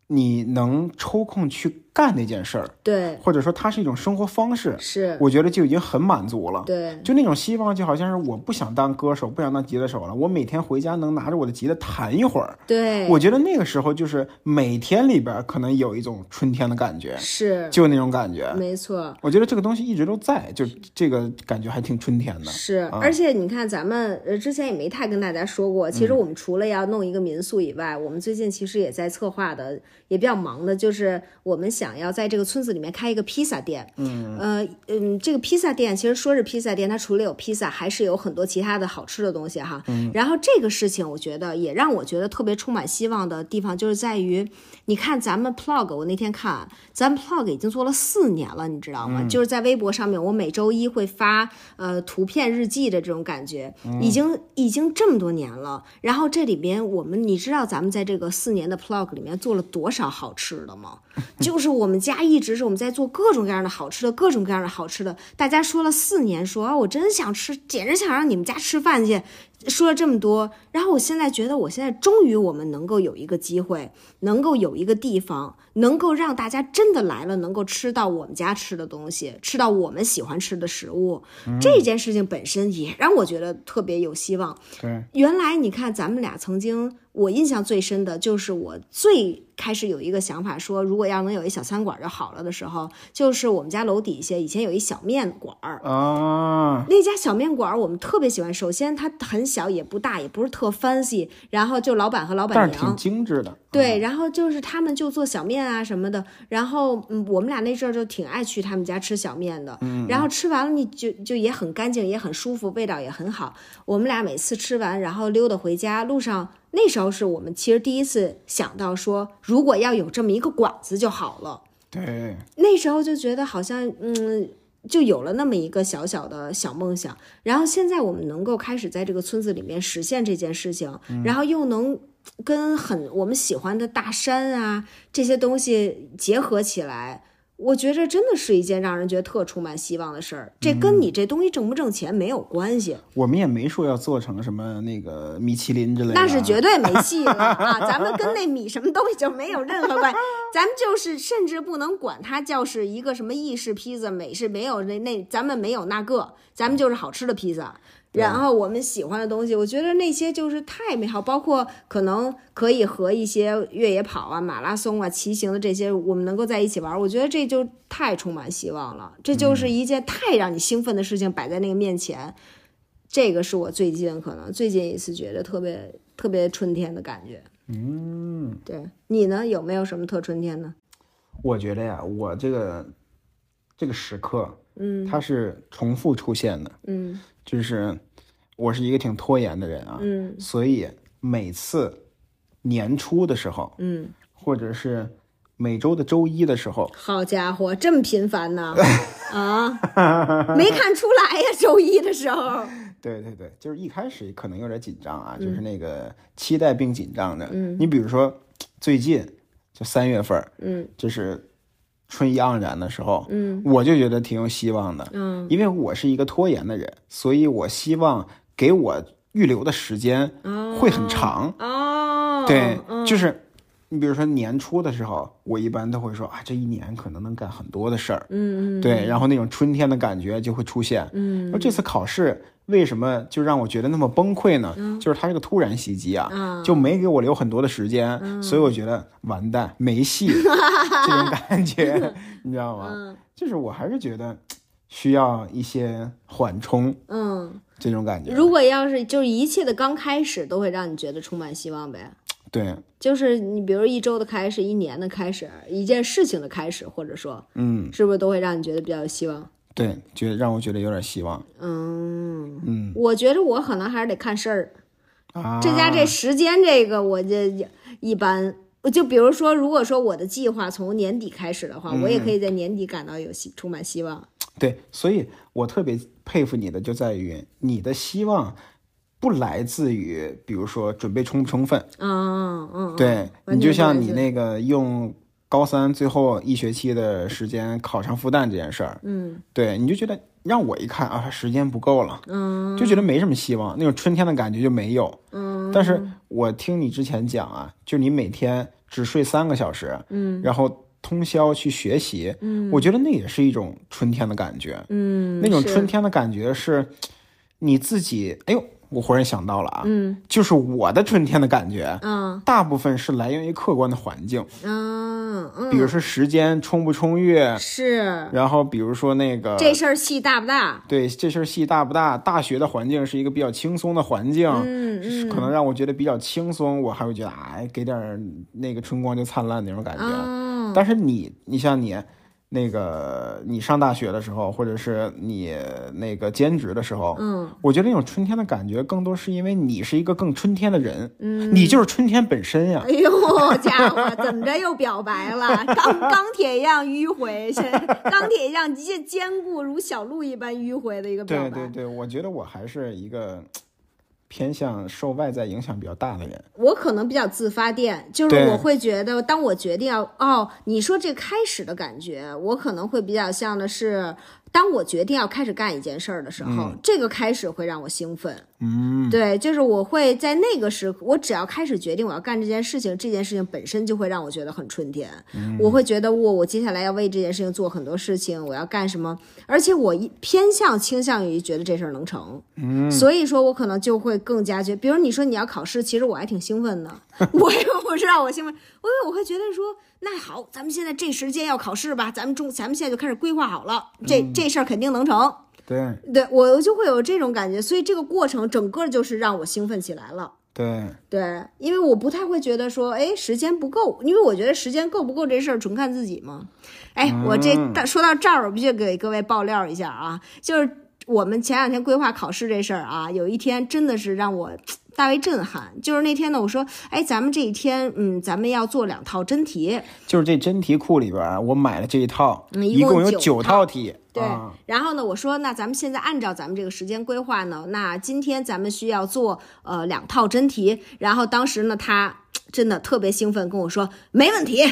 你能抽空去。干那件事儿，对，或者说它是一种生活方式，是，我觉得就已经很满足了，对，就那种希望，就好像是我不想当歌手，不想当吉他手了，我每天回家能拿着我的吉他弹一会儿，对，我觉得那个时候就是每天里边可能有一种春天的感觉，是，就那种感觉，没错，我觉得这个东西一直都在，就这个感觉还挺春天的，是，而且你看咱们呃之前也没太跟大家说过，其实我们除了要弄一个民宿以外，我们最近其实也在策划的，也比较忙的，就是我们想要在这个村。子里面开一个披萨店，嗯，呃，嗯，这个披萨店其实说是披萨店，它除了有披萨，还是有很多其他的好吃的东西哈。嗯，然后这个事情，我觉得也让我觉得特别充满希望的地方，就是在于，你看咱们 plog，我那天看，咱们 plog 已经做了四年了，你知道吗？就是在微博上面，我每周一会发呃图片日记的这种感觉，已经已经这么多年了。然后这里边我们，你知道咱们在这个四年的 plog 里面做了多少好吃的吗？就是我们家一直。是我们在做各种各样的好吃的，各种各样的好吃的。大家说了四年，说啊，我真想吃，简直想让你们家吃饭去。说了这么多，然后我现在觉得，我现在终于我们能够有一个机会，能够有一个地方，能够让大家真的来了，能够吃到我们家吃的东西，吃到我们喜欢吃的食物。这件事情本身也让我觉得特别有希望。对，原来你看，咱们俩曾经。我印象最深的就是我最开始有一个想法，说如果要能有一小餐馆就好了的时候，就是我们家楼底下以前有一小面馆儿啊，那家小面馆儿我们特别喜欢。首先它很小，也不大，也不是特 fancy，然后就老板和老板娘挺精致的。对，然后就是他们就做小面啊什么的，然后嗯，我们俩那阵儿就挺爱去他们家吃小面的，嗯然后吃完了你就就也很干净，也很舒服，味道也很好。我们俩每次吃完，然后溜达回家路上。那时候是我们其实第一次想到说，如果要有这么一个馆子就好了。对，那时候就觉得好像，嗯，就有了那么一个小小的小梦想，然后现在我们能够开始在这个村子里面实现这件事情，然后又能跟很我们喜欢的大山啊这些东西结合起来。我觉着真的是一件让人觉得特充满希望的事儿，这跟你这东西挣不挣钱没有关系，我们也没说要做成什么那个米其林之类的啊，那是绝对没戏了啊！咱们跟那米什么东西就没有任何关系，咱们就是甚至不能管它叫是一个什么意式披萨、美式，没有那那咱们没有那个，咱们就是好吃的披萨。然后我们喜欢的东西，我觉得那些就是太美好，包括可能可以和一些越野跑啊、马拉松啊、骑行的这些，我们能够在一起玩，我觉得这就太充满希望了。这就是一件太让你兴奋的事情摆在那个面前，这个是我最近可能最近一次觉得特别特别春天的感觉。嗯，对你呢，有没有什么特春天呢？我觉得呀，我这个这个时刻，嗯它是重复出现的，嗯就是我是一个挺拖延的人啊，嗯所以每次年初的时候，嗯，或者是每周的周一的时候，好家伙，这么频繁呢？啊，没看出来呀，周一的时候。对对对，就是一开始可能有点紧张啊，就是那个期待并紧张的。嗯你比如说最近就三月份，嗯就是春意盎然的时候，嗯。我就觉得挺有希望的，嗯。因为我是一个拖延的人，所以我希望给我预留的时间会很长。哦，对，嗯。就是你比如说年初的时候，我一般都会说啊，这一年可能能干很多的事儿。嗯嗯对，然后那种春天的感觉就会出现。嗯这次考试为什么就让我觉得那么崩溃呢？就是它这个突然袭击啊，嗯就没给我留很多的时间，所以我觉得完蛋，没戏 这种感觉，你知道吗？嗯就是我还是觉得需要一些缓冲嗯，这种感觉。如果要是就是一切的刚开始都会让你觉得充满希望呗。对，就是你比如一周的开始，一年的开始，一件事情的开始，或者说嗯，是不是都会让你觉得比较有希望？对，觉得让我觉得有点希望。嗯，嗯我觉得我可能还是得看事儿。啊，这家这时间这个，我就一般。就比如说，如果说我的计划从年底开始的话，我也可以在年底感到有希充满希望。对，所以我特别佩服你的，就在于你的希望不来自于，比如说准备充不充分，嗯嗯，对你就像你那个用高三最后一学期的时间考上复旦这件事儿，嗯。对，你就觉得让我一看啊，时间不够了，嗯。就觉得没什么希望，那种春天的感觉就没有。嗯，但是我听你之前讲啊，就你每天只睡三个小时，嗯。然后通宵去学习，嗯。我觉得那也是一种春天的感觉。嗯，那种春天的感觉是，你自己，哎呦，我忽然想到了啊，嗯就是我的春天的感觉，嗯大部分是来源于客观的环境，嗯嗯，比如说时间充不充裕，是然后比如说那个这事儿戏大不大？对这事儿戏大不大，大学的环境是一个比较轻松的环境。嗯嗯，可能让我觉得比较轻松，我还会觉得哎，给点那个春光就灿烂那种感觉。哦，但是你，你像你，那个你上大学的时候，或者是你那个兼职的时候，嗯我觉得那种春天的感觉，更多是因为你是一个更春天的人，嗯，你就是春天本身呀哎。呦，家伙，怎么着又表白了？钢钢铁一样迂回，钢铁一样坚坚固如小鹿一般迂回的一个表白。对对对，我觉得我还是一个偏向受外在影响比较大的人。我可能比较自发电，就是我会觉得，当我决定要哦，你说这开始的感觉，我可能会比较像的是，当我决定要开始干一件事儿的时候，这个开始会让我兴奋。嗯，对，就是我会在那个时，我只要开始决定我要干这件事情，这件事情本身就会让我觉得很春天。我会觉得我我接下来要为这件事情做很多事情，我要干什么，而且我一偏向倾向于觉得这事儿能成。嗯，所以说我可能就会更加觉，比如你说你要考试，其实我还挺兴奋的。我也不是让我兴奋，因为我会觉得说，那好，咱们现在这时间要考试吧，咱们中咱们现在就开始规划好了，这这事儿肯定能成。对对我就会有这种感觉，所以这个过程整个就是让我兴奋起来了。对，对，因为我不太会觉得说，哎，时间不够，因为我觉得时间够不够这事儿纯看自己嘛。哎，我这到说到这儿，我必须给各位爆料一下啊，就是我们前两天规划考试这事儿啊，有一天真的是让我大为震撼。就是那天呢，我说，哎，咱们这一天，嗯，咱们要做两套真题，就是这真题库里边，我买了这一套，嗯一一共有九九套题。对啊，然后呢，我说那咱们现在按照咱们这个时间规划呢，那今天咱们需要做呃两套真题。然后当时呢，他真的特别兴奋跟我说没问题。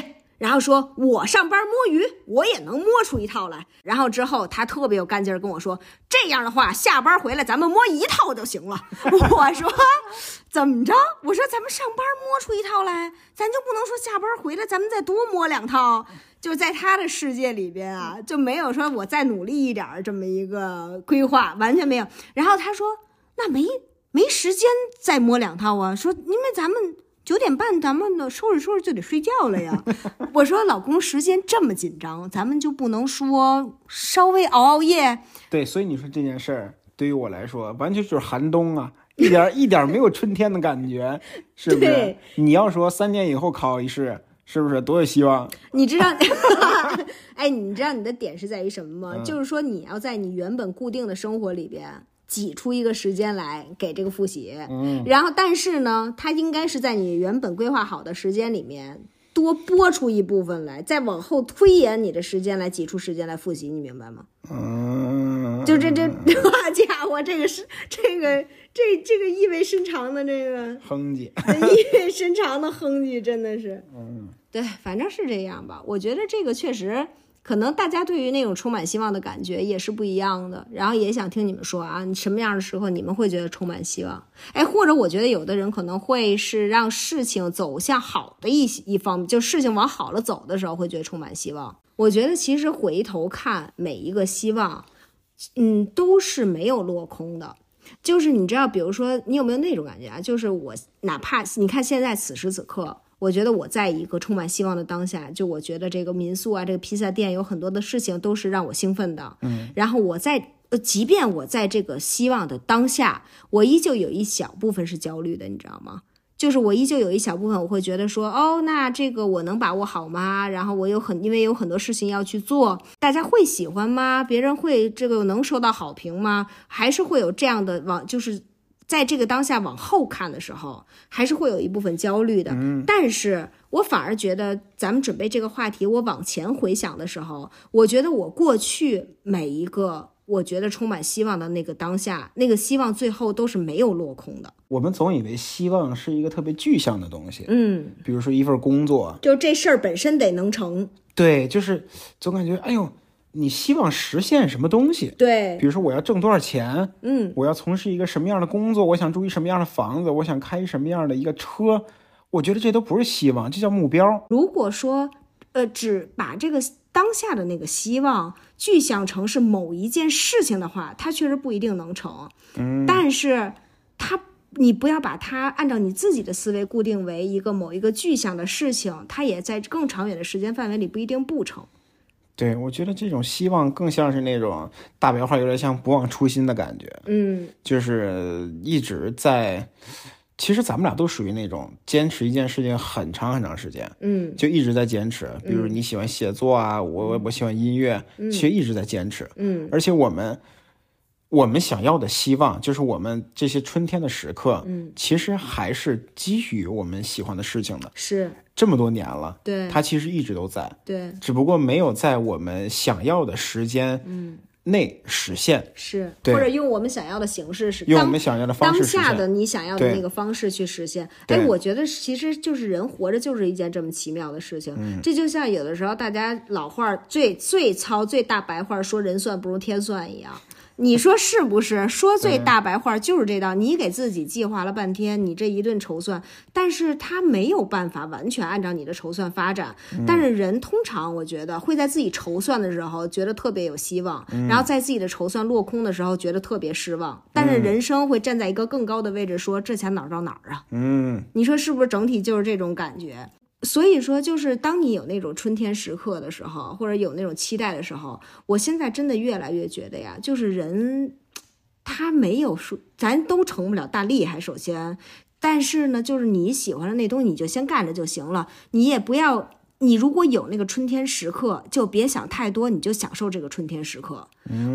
然后说，我上班摸鱼，我也能摸出一套来。然后之后，他特别有干劲儿跟我说，这样的话，下班回来咱们摸一套就行了。我说，怎么着？我说咱们上班摸出一套来，咱就不能说下班回来咱们再多摸两套？就在他的世界里边啊，就没有说我再努力一点儿这么一个规划，完全没有。然后他说，那没没时间再摸两套啊，说因为咱们。九点半，咱们呢收拾收拾就得睡觉了呀。我说老公，时间这么紧张，咱们就不能说稍微熬熬夜？对，所以你说这件事儿对于我来说，完全就是寒冬啊，一点儿一点儿没有春天的感觉，是不是对？你要说三年以后考一试，是不是多有希望？你知道，哎，你知道你的点是在于什么吗？嗯就是说你要在你原本固定的生活里边挤出一个时间来给这个复习，嗯，然后但是呢，它应该是在你原本规划好的时间里面。多拨出一部分来，再往后推延你的时间来挤出时间来复习，你明白吗？嗯，就这这，好家伙，这个是这个这这个意味深长的这个哼唧，意味深长的哼唧，真的是，嗯，对，反正是这样吧。我觉得这个确实，可能大家对于那种充满希望的感觉也是不一样的。然后也想听你们说啊，你什么样的时候你们会觉得充满希望？哎，或者我觉得有的人可能会是让事情走向好的一一方面，就事情往好了走的时候会觉得充满希望。我觉得其实回头看每一个希望，嗯，都是没有落空的。就是你知道，比如说你有没有那种感觉啊？就是我哪怕你看现在此时此刻，我觉得我在一个充满希望的当下，就我觉得这个民宿啊，这个披萨店有很多的事情都是让我兴奋的。嗯，然后我在呃，即便我在这个希望的当下，我依旧有一小部分是焦虑的，你知道吗？就是我依旧有一小部分，我会觉得说，哦，那这个我能把握好吗？然后我有很，因为有很多事情要去做，大家会喜欢吗？别人会这个能收到好评吗？还是会有这样的往，就是在这个当下往后看的时候，还是会有一部分焦虑的。但是我反而觉得，咱们准备这个话题，我往前回想的时候，我觉得我过去每一个。我觉得充满希望的那个当下，那个希望最后都是没有落空的。我们总以为希望是一个特别具象的东西，嗯，比如说一份工作，就这事儿本身得能成。对，就是总感觉，哎呦，你希望实现什么东西？对比，如说我要挣多少钱，嗯，我要从事一个什么样的工作，我想住一什么样的房子，我想开什么样的一个车，我觉得这都不是希望，这叫目标。如果说，呃，只把这个当下的那个希望具象成是某一件事情的话，它确实不一定能成。嗯，但是它，你不要把它按照你自己的思维固定为一个某一个具象的事情，它也在更长远的时间范围里不一定不成。对，我觉得这种希望更像是那种大白话，有点像不忘初心的感觉，嗯就是一直在。其实咱们俩都属于那种坚持一件事情很长很长时间，嗯就一直在坚持。比如你喜欢写作啊，我我喜欢音乐，其实一直在坚持。嗯而且我们我们想要的希望，就是我们这些春天的时刻，嗯，其实还是基于我们喜欢的事情的。是这么多年了，对它其实一直都在，对，只不过没有在我们想要的时间嗯内实现，是，或者用我们想要的形式是用我们想要的方式当。下的你想要的那个方式去实现。对哎，我觉得其实就是人活着就是一件这么奇妙的事情。嗯这就像有的时候大家老话最最糙最大白话说人算不如天算一样。你说是不是？说最大白话就是这道，你给自己计划了半天，你这一顿筹算，但是他没有办法完全按照你的筹算发展。嗯但是人通常我觉得会在自己筹算的时候觉得特别有希望，嗯然后在自己的筹算落空的时候觉得特别失望。但是人生会站在一个更高的位置说，这钱哪儿到哪儿啊？嗯，你说是不是？整体就是这种感觉。所以说，就是当你有那种春天时刻的时候，或者有那种期待的时候，我现在真的越来越觉得呀，就是人他没有说，咱都成不了大厉害，首先，但是呢，就是你喜欢的那东西，你就先干着就行了，你也不要你如果有那个春天时刻，就别想太多，你就享受这个春天时刻。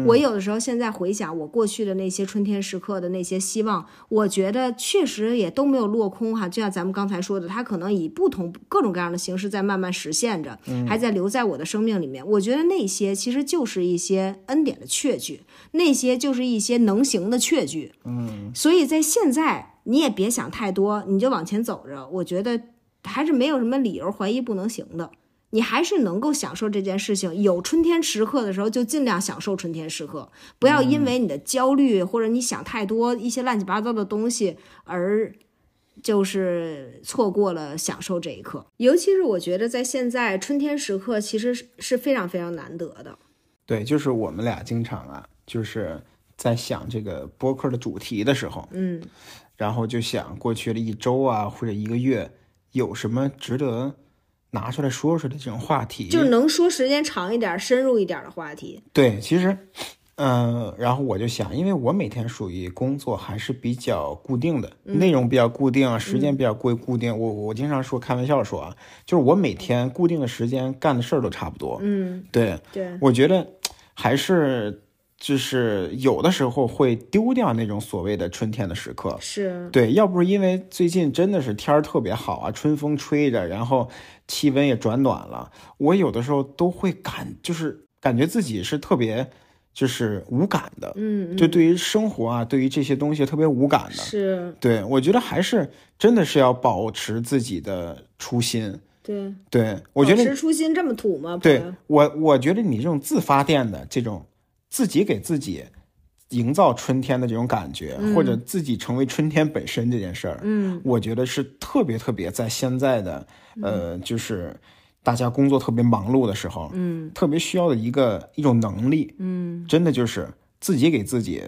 我有的时候现在回想我过去的那些春天时刻的那些希望，我觉得确实也都没有落空哈。就像咱们刚才说的，它可能以不同各种各样的形式在慢慢实现着，还在留在我的生命里面。我觉得那些其实就是一些恩典的确据，那些就是一些能行的确据。嗯，所以在现在你也别想太多，你就往前走着。我觉得。还是没有什么理由怀疑不能行的，你还是能够享受这件事情。有春天时刻的时候，就尽量享受春天时刻，不要因为你的焦虑或者你想太多一些乱七八糟的东西而就是错过了享受这一刻。尤其是我觉得在现在春天时刻，其实是非常非常难得的。对，就是我们俩经常啊，就是在想这个播客的主题的时候，嗯，然后就想过去了一周啊，或者一个月。有什么值得拿出来说说的这种话题？就能说时间长一点、深入一点的话题。对，其实，嗯，然后我就想，因为我每天属于工作还是比较固定的，内容比较固定，时间比较固固定。我我经常说开玩笑说啊，就是我每天固定的时间干的事儿都差不多。嗯，对对，我觉得还是。就是有的时候会丢掉那种所谓的春天的时刻，是对，要不是因为最近真的是天儿特别好啊，春风吹着，然后气温也转暖了，我有的时候都会感，就是感觉自己是特别就是无感的，嗯，就对于生活啊，对于这些东西特别无感的，是，对我觉得还是真的是要保持自己的初心，对，对我觉得保持初心这么土吗？对我，我觉得你这种自发电的这种。自己给自己营造春天的这种感觉，或者自己成为春天本身这件事儿，嗯，我觉得是特别特别在现在的呃，就是大家工作特别忙碌的时候，嗯，特别需要的一个一种能力，嗯，真的就是自己给自己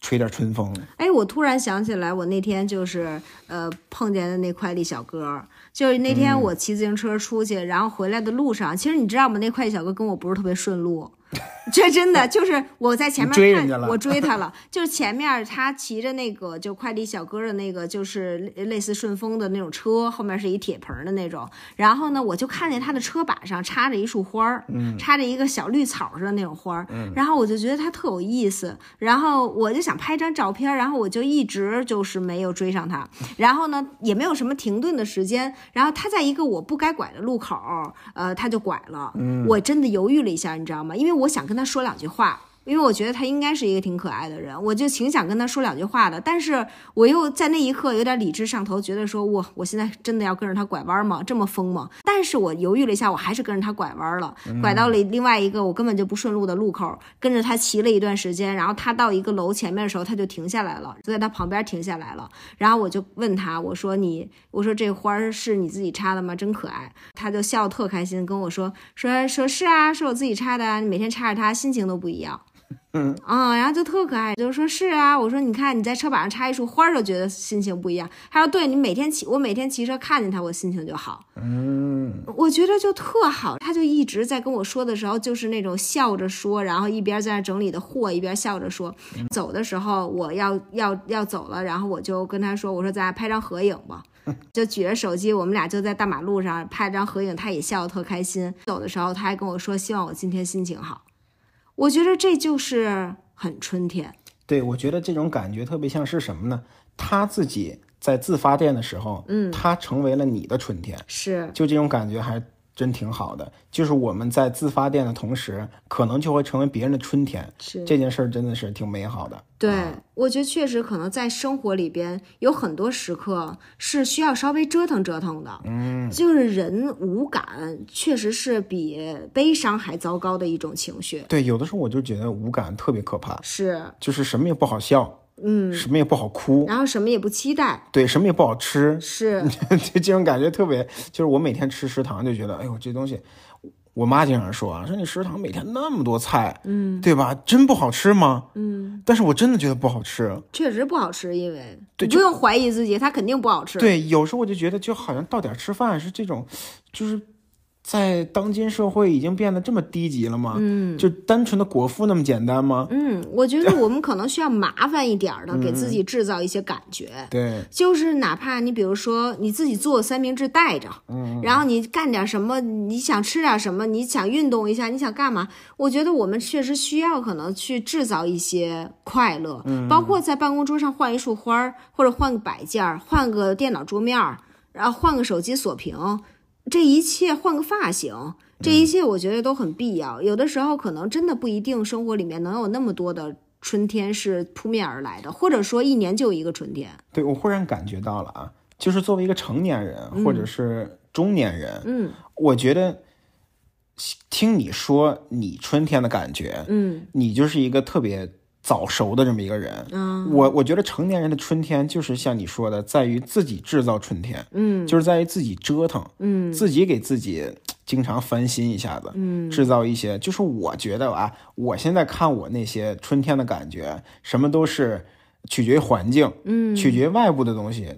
吹点春风。哎，我突然想起来，我那天就是呃碰见的那快递小哥，就是那天我骑自行车出去，然后回来的路上，其实你知道吗？那快递小哥跟我不是特别顺路。这真的就是我在前面看，我追他了。就是前面他骑着那个就快递小哥的那个，就是类似顺丰的那种车，后面是一铁棚的那种。然后呢，我就看见他的车把上插着一束花儿，插着一个小绿草似的那种花儿。然后我就觉得他特有意思，然后我就想拍张照片，然后我就一直就是没有追上他。然后呢，也没有什么停顿的时间。然后他在一个我不该拐的路口，呃，他就拐了。我真的犹豫了一下，你知道吗？因为我想跟他说两句话。因为我觉得他应该是一个挺可爱的人，我就挺想跟他说两句话的。但是我又在那一刻有点理智上头，觉得说我我现在真的要跟着他拐弯吗？这么疯吗？但是我犹豫了一下，我还是跟着他拐弯了，拐到了另外一个我根本就不顺路的路口，跟着他骑了一段时间。然后他到一个楼前面的时候，他就停下来了，就在他旁边停下来了。然后我就问他，我说你，我说这花是你自己插的吗？真可爱。他就笑特开心，跟我说说说是啊，是我自己插的，你每天插着它，心情都不一样。嗯啊，然后就特可爱，就说是啊，我说你看你在车把上插一束花，都觉得心情不一样。他说对你每天骑，我每天骑车看见他，我心情就好。嗯，我觉得就特好。他就一直在跟我说的时候，就是那种笑着说，然后一边在那整理的货，一边笑着说。走的时候我要要要走了，然后我就跟他说，我说咱俩拍张合影吧，就举着手机，我们俩就在大马路上拍张合影，他也笑得特开心。走的时候他还跟我说，希望我今天心情好。我觉得这就是很春天。对，我觉得这种感觉特别像是什么呢？他自己在自发电的时候，嗯，他成为了你的春天，是，就这种感觉还。真挺好的，就是我们在自发电的同时，可能就会成为别人的春天。是这件事儿真的是挺美好的。对，我觉得确实可能在生活里边有很多时刻是需要稍微折腾折腾的。嗯，就是人无感，确实是比悲伤还糟糕的一种情绪。对，有的时候我就觉得无感特别可怕，是，就是什么也不好笑。嗯，什么也不好哭，然后什么也不期待，对，什么也不好吃，是，这这种感觉特别，就是我每天吃食堂就觉得，哎呦，这东西，我妈经常说啊，说你食堂每天那么多菜，嗯，对吧？真不好吃吗？嗯，但是我真的觉得不好吃，确实不好吃，因为对，不用怀疑自己，它肯定不好吃。对，有时候我就觉得，就好像到点吃饭是这种，就是。在当今社会已经变得这么低级了吗？嗯，就单纯的果腹那么简单吗？嗯，我觉得我们可能需要麻烦一点儿的，给自己制造一些感觉。对，就是哪怕你比如说你自己做三明治带着，嗯，然后你干点什么，你想吃点什么，你想运动一下，你想干嘛？我觉得我们确实需要可能去制造一些快乐，嗯，包括在办公桌上换一束花儿，或者换个摆件儿，换个电脑桌面儿，然后换个手机锁屏。这一切换个发型，这一切我觉得都很必要。有的时候可能真的不一定，生活里面能有那么多的春天是扑面而来的，或者说一年就一个春天。对我忽然感觉到了啊，就是作为一个成年人或者是中年人，嗯，我觉得听你说你春天的感觉，嗯，你就是一个特别。早熟的这么一个人，嗯，我我觉得成年人的春天就是像你说的，在于自己制造春天，嗯，就是在于自己折腾，嗯，自己给自己 经常翻新一下子，嗯，制造一些。就是我觉得啊，我现在看我那些春天的感觉，什么都是取决于环境，嗯，取决于外部的东西，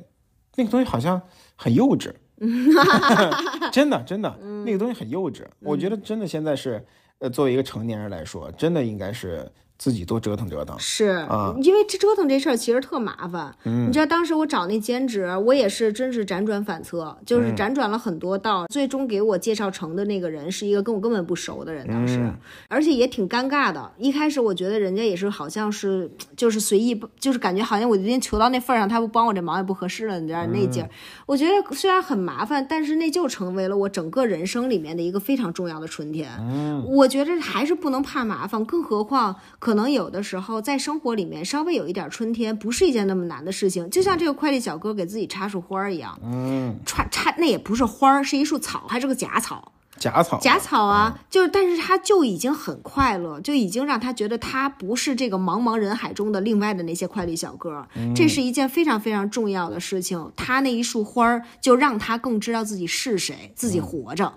那个东西好像很幼稚，真的真的，那个东西很幼稚。我觉得真的现在是，呃，作为一个成年人来说，真的应该是。自己多折腾折腾，是啊，因为这折腾这事儿其实特麻烦。嗯，你知道当时我找那兼职，我也是真是辗转反侧，就是辗转了很多道，最终给我介绍成的那个人是一个跟我根本不熟的人，当时，而且也挺尴尬的。一开始我觉得人家也是好像是就是随意，就是感觉好像我今天求到那份上，他不帮我这忙也不合适了，你知道那劲儿。我觉得虽然很麻烦，但是那就成为了我整个人生里面的一个非常重要的春天。嗯，我觉得还是不能怕麻烦，更何况可。可能有的时候在生活里面稍微有一点春天，不是一件那么难的事情。就像这个快递小哥给自己插束花儿一样，嗯，插插那也不是花儿，是一束草，还是个假草。假草，假草啊，就是，但是他就已经很快乐，就已经让他觉得他不是这个茫茫人海中的另外的那些快递小哥。这是一件非常非常重要的事情。他那一束花儿就让他更知道自己是谁，自己活着。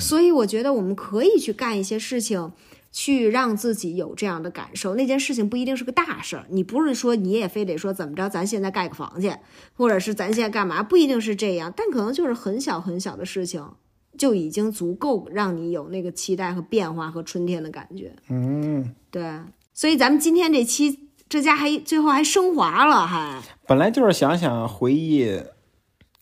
所以我觉得我们可以去干一些事情。去让自己有这样的感受，那件事情不一定是个大事儿，你不是说你也非得说怎么着，咱现在盖个房去，或者是咱现在干嘛，不一定是这样，但可能就是很小很小的事情，就已经足够让你有那个期待和变化和春天的感觉。嗯，对，所以咱们今天这期这家还最后还升华了，还本来就是想想回忆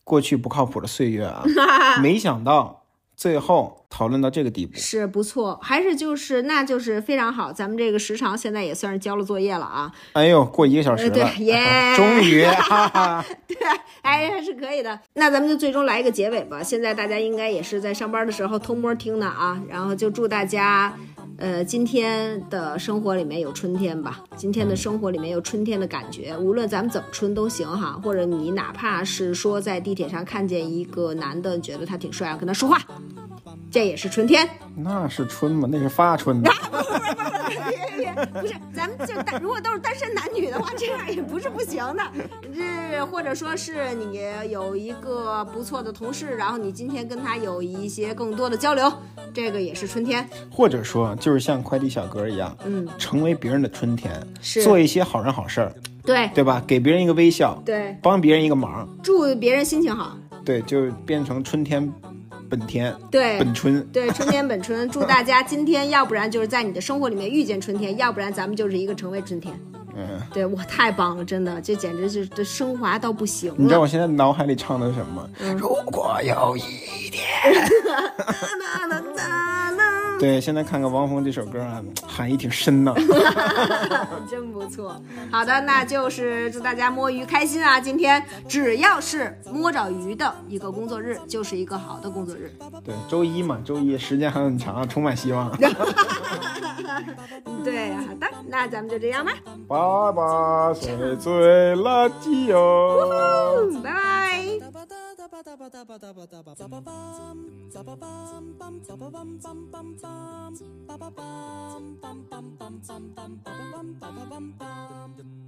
过去不靠谱的岁月啊，没想到。最后讨论到这个地步是不错，还是就是那就是非常好。咱们这个时长现在也算是交了作业了啊！哎呦，过一个小时了，对 耶，终于，哈 哈 对，哎，还是可以的。那咱们就最终来一个结尾吧。现在大家应该也是在上班的时候偷摸听的啊。然后就祝大家，呃，今天的生活里面有春天吧。今天的生活里面有春天的感觉，无论咱们怎么春都行哈。或者你哪怕是说在地铁上看见一个男的，觉得他挺帅，跟他说话。这也是春天，那是春吗？那是发春的。不是，咱们就单，如果都是单身男女的话，这样也不是不行的。这或者说是你有一个不错的同事，然后你今天跟他有一些更多的交流，这个也是春天。或者说，就是像快递小哥一样，嗯，成为别人的春天，是做一些好人好事儿，对对吧？给别人一个微笑，对，帮别人一个忙，祝别人心情好，对，就变成春天。本田对本春对春天本春，祝大家今天要不然就是在你的生活里面遇见春天，要不然咱们就是一个成为春天。嗯，对我太棒了，真的，这简直是这升华到不行了。你知道我现在脑海里唱的是什么？嗯如果有一天，对，现在看看汪峰这首歌啊，含义挺深呢。真不错。好的，那就是祝大家摸鱼开心啊！今天只要是摸着鱼的一个工作日，就是一个好的工作日。对，周一嘛，周一时间还很长，充满希望。对，好的，那咱们就这样吧。爸爸睡醉了基友，拜拜。da ba da ba da ba da ba da ba ba ba bam ba ba bam bam ba ba bam bam bam bam ba ba bam bam bam bam bam bam ba ba bam ba ba bam bam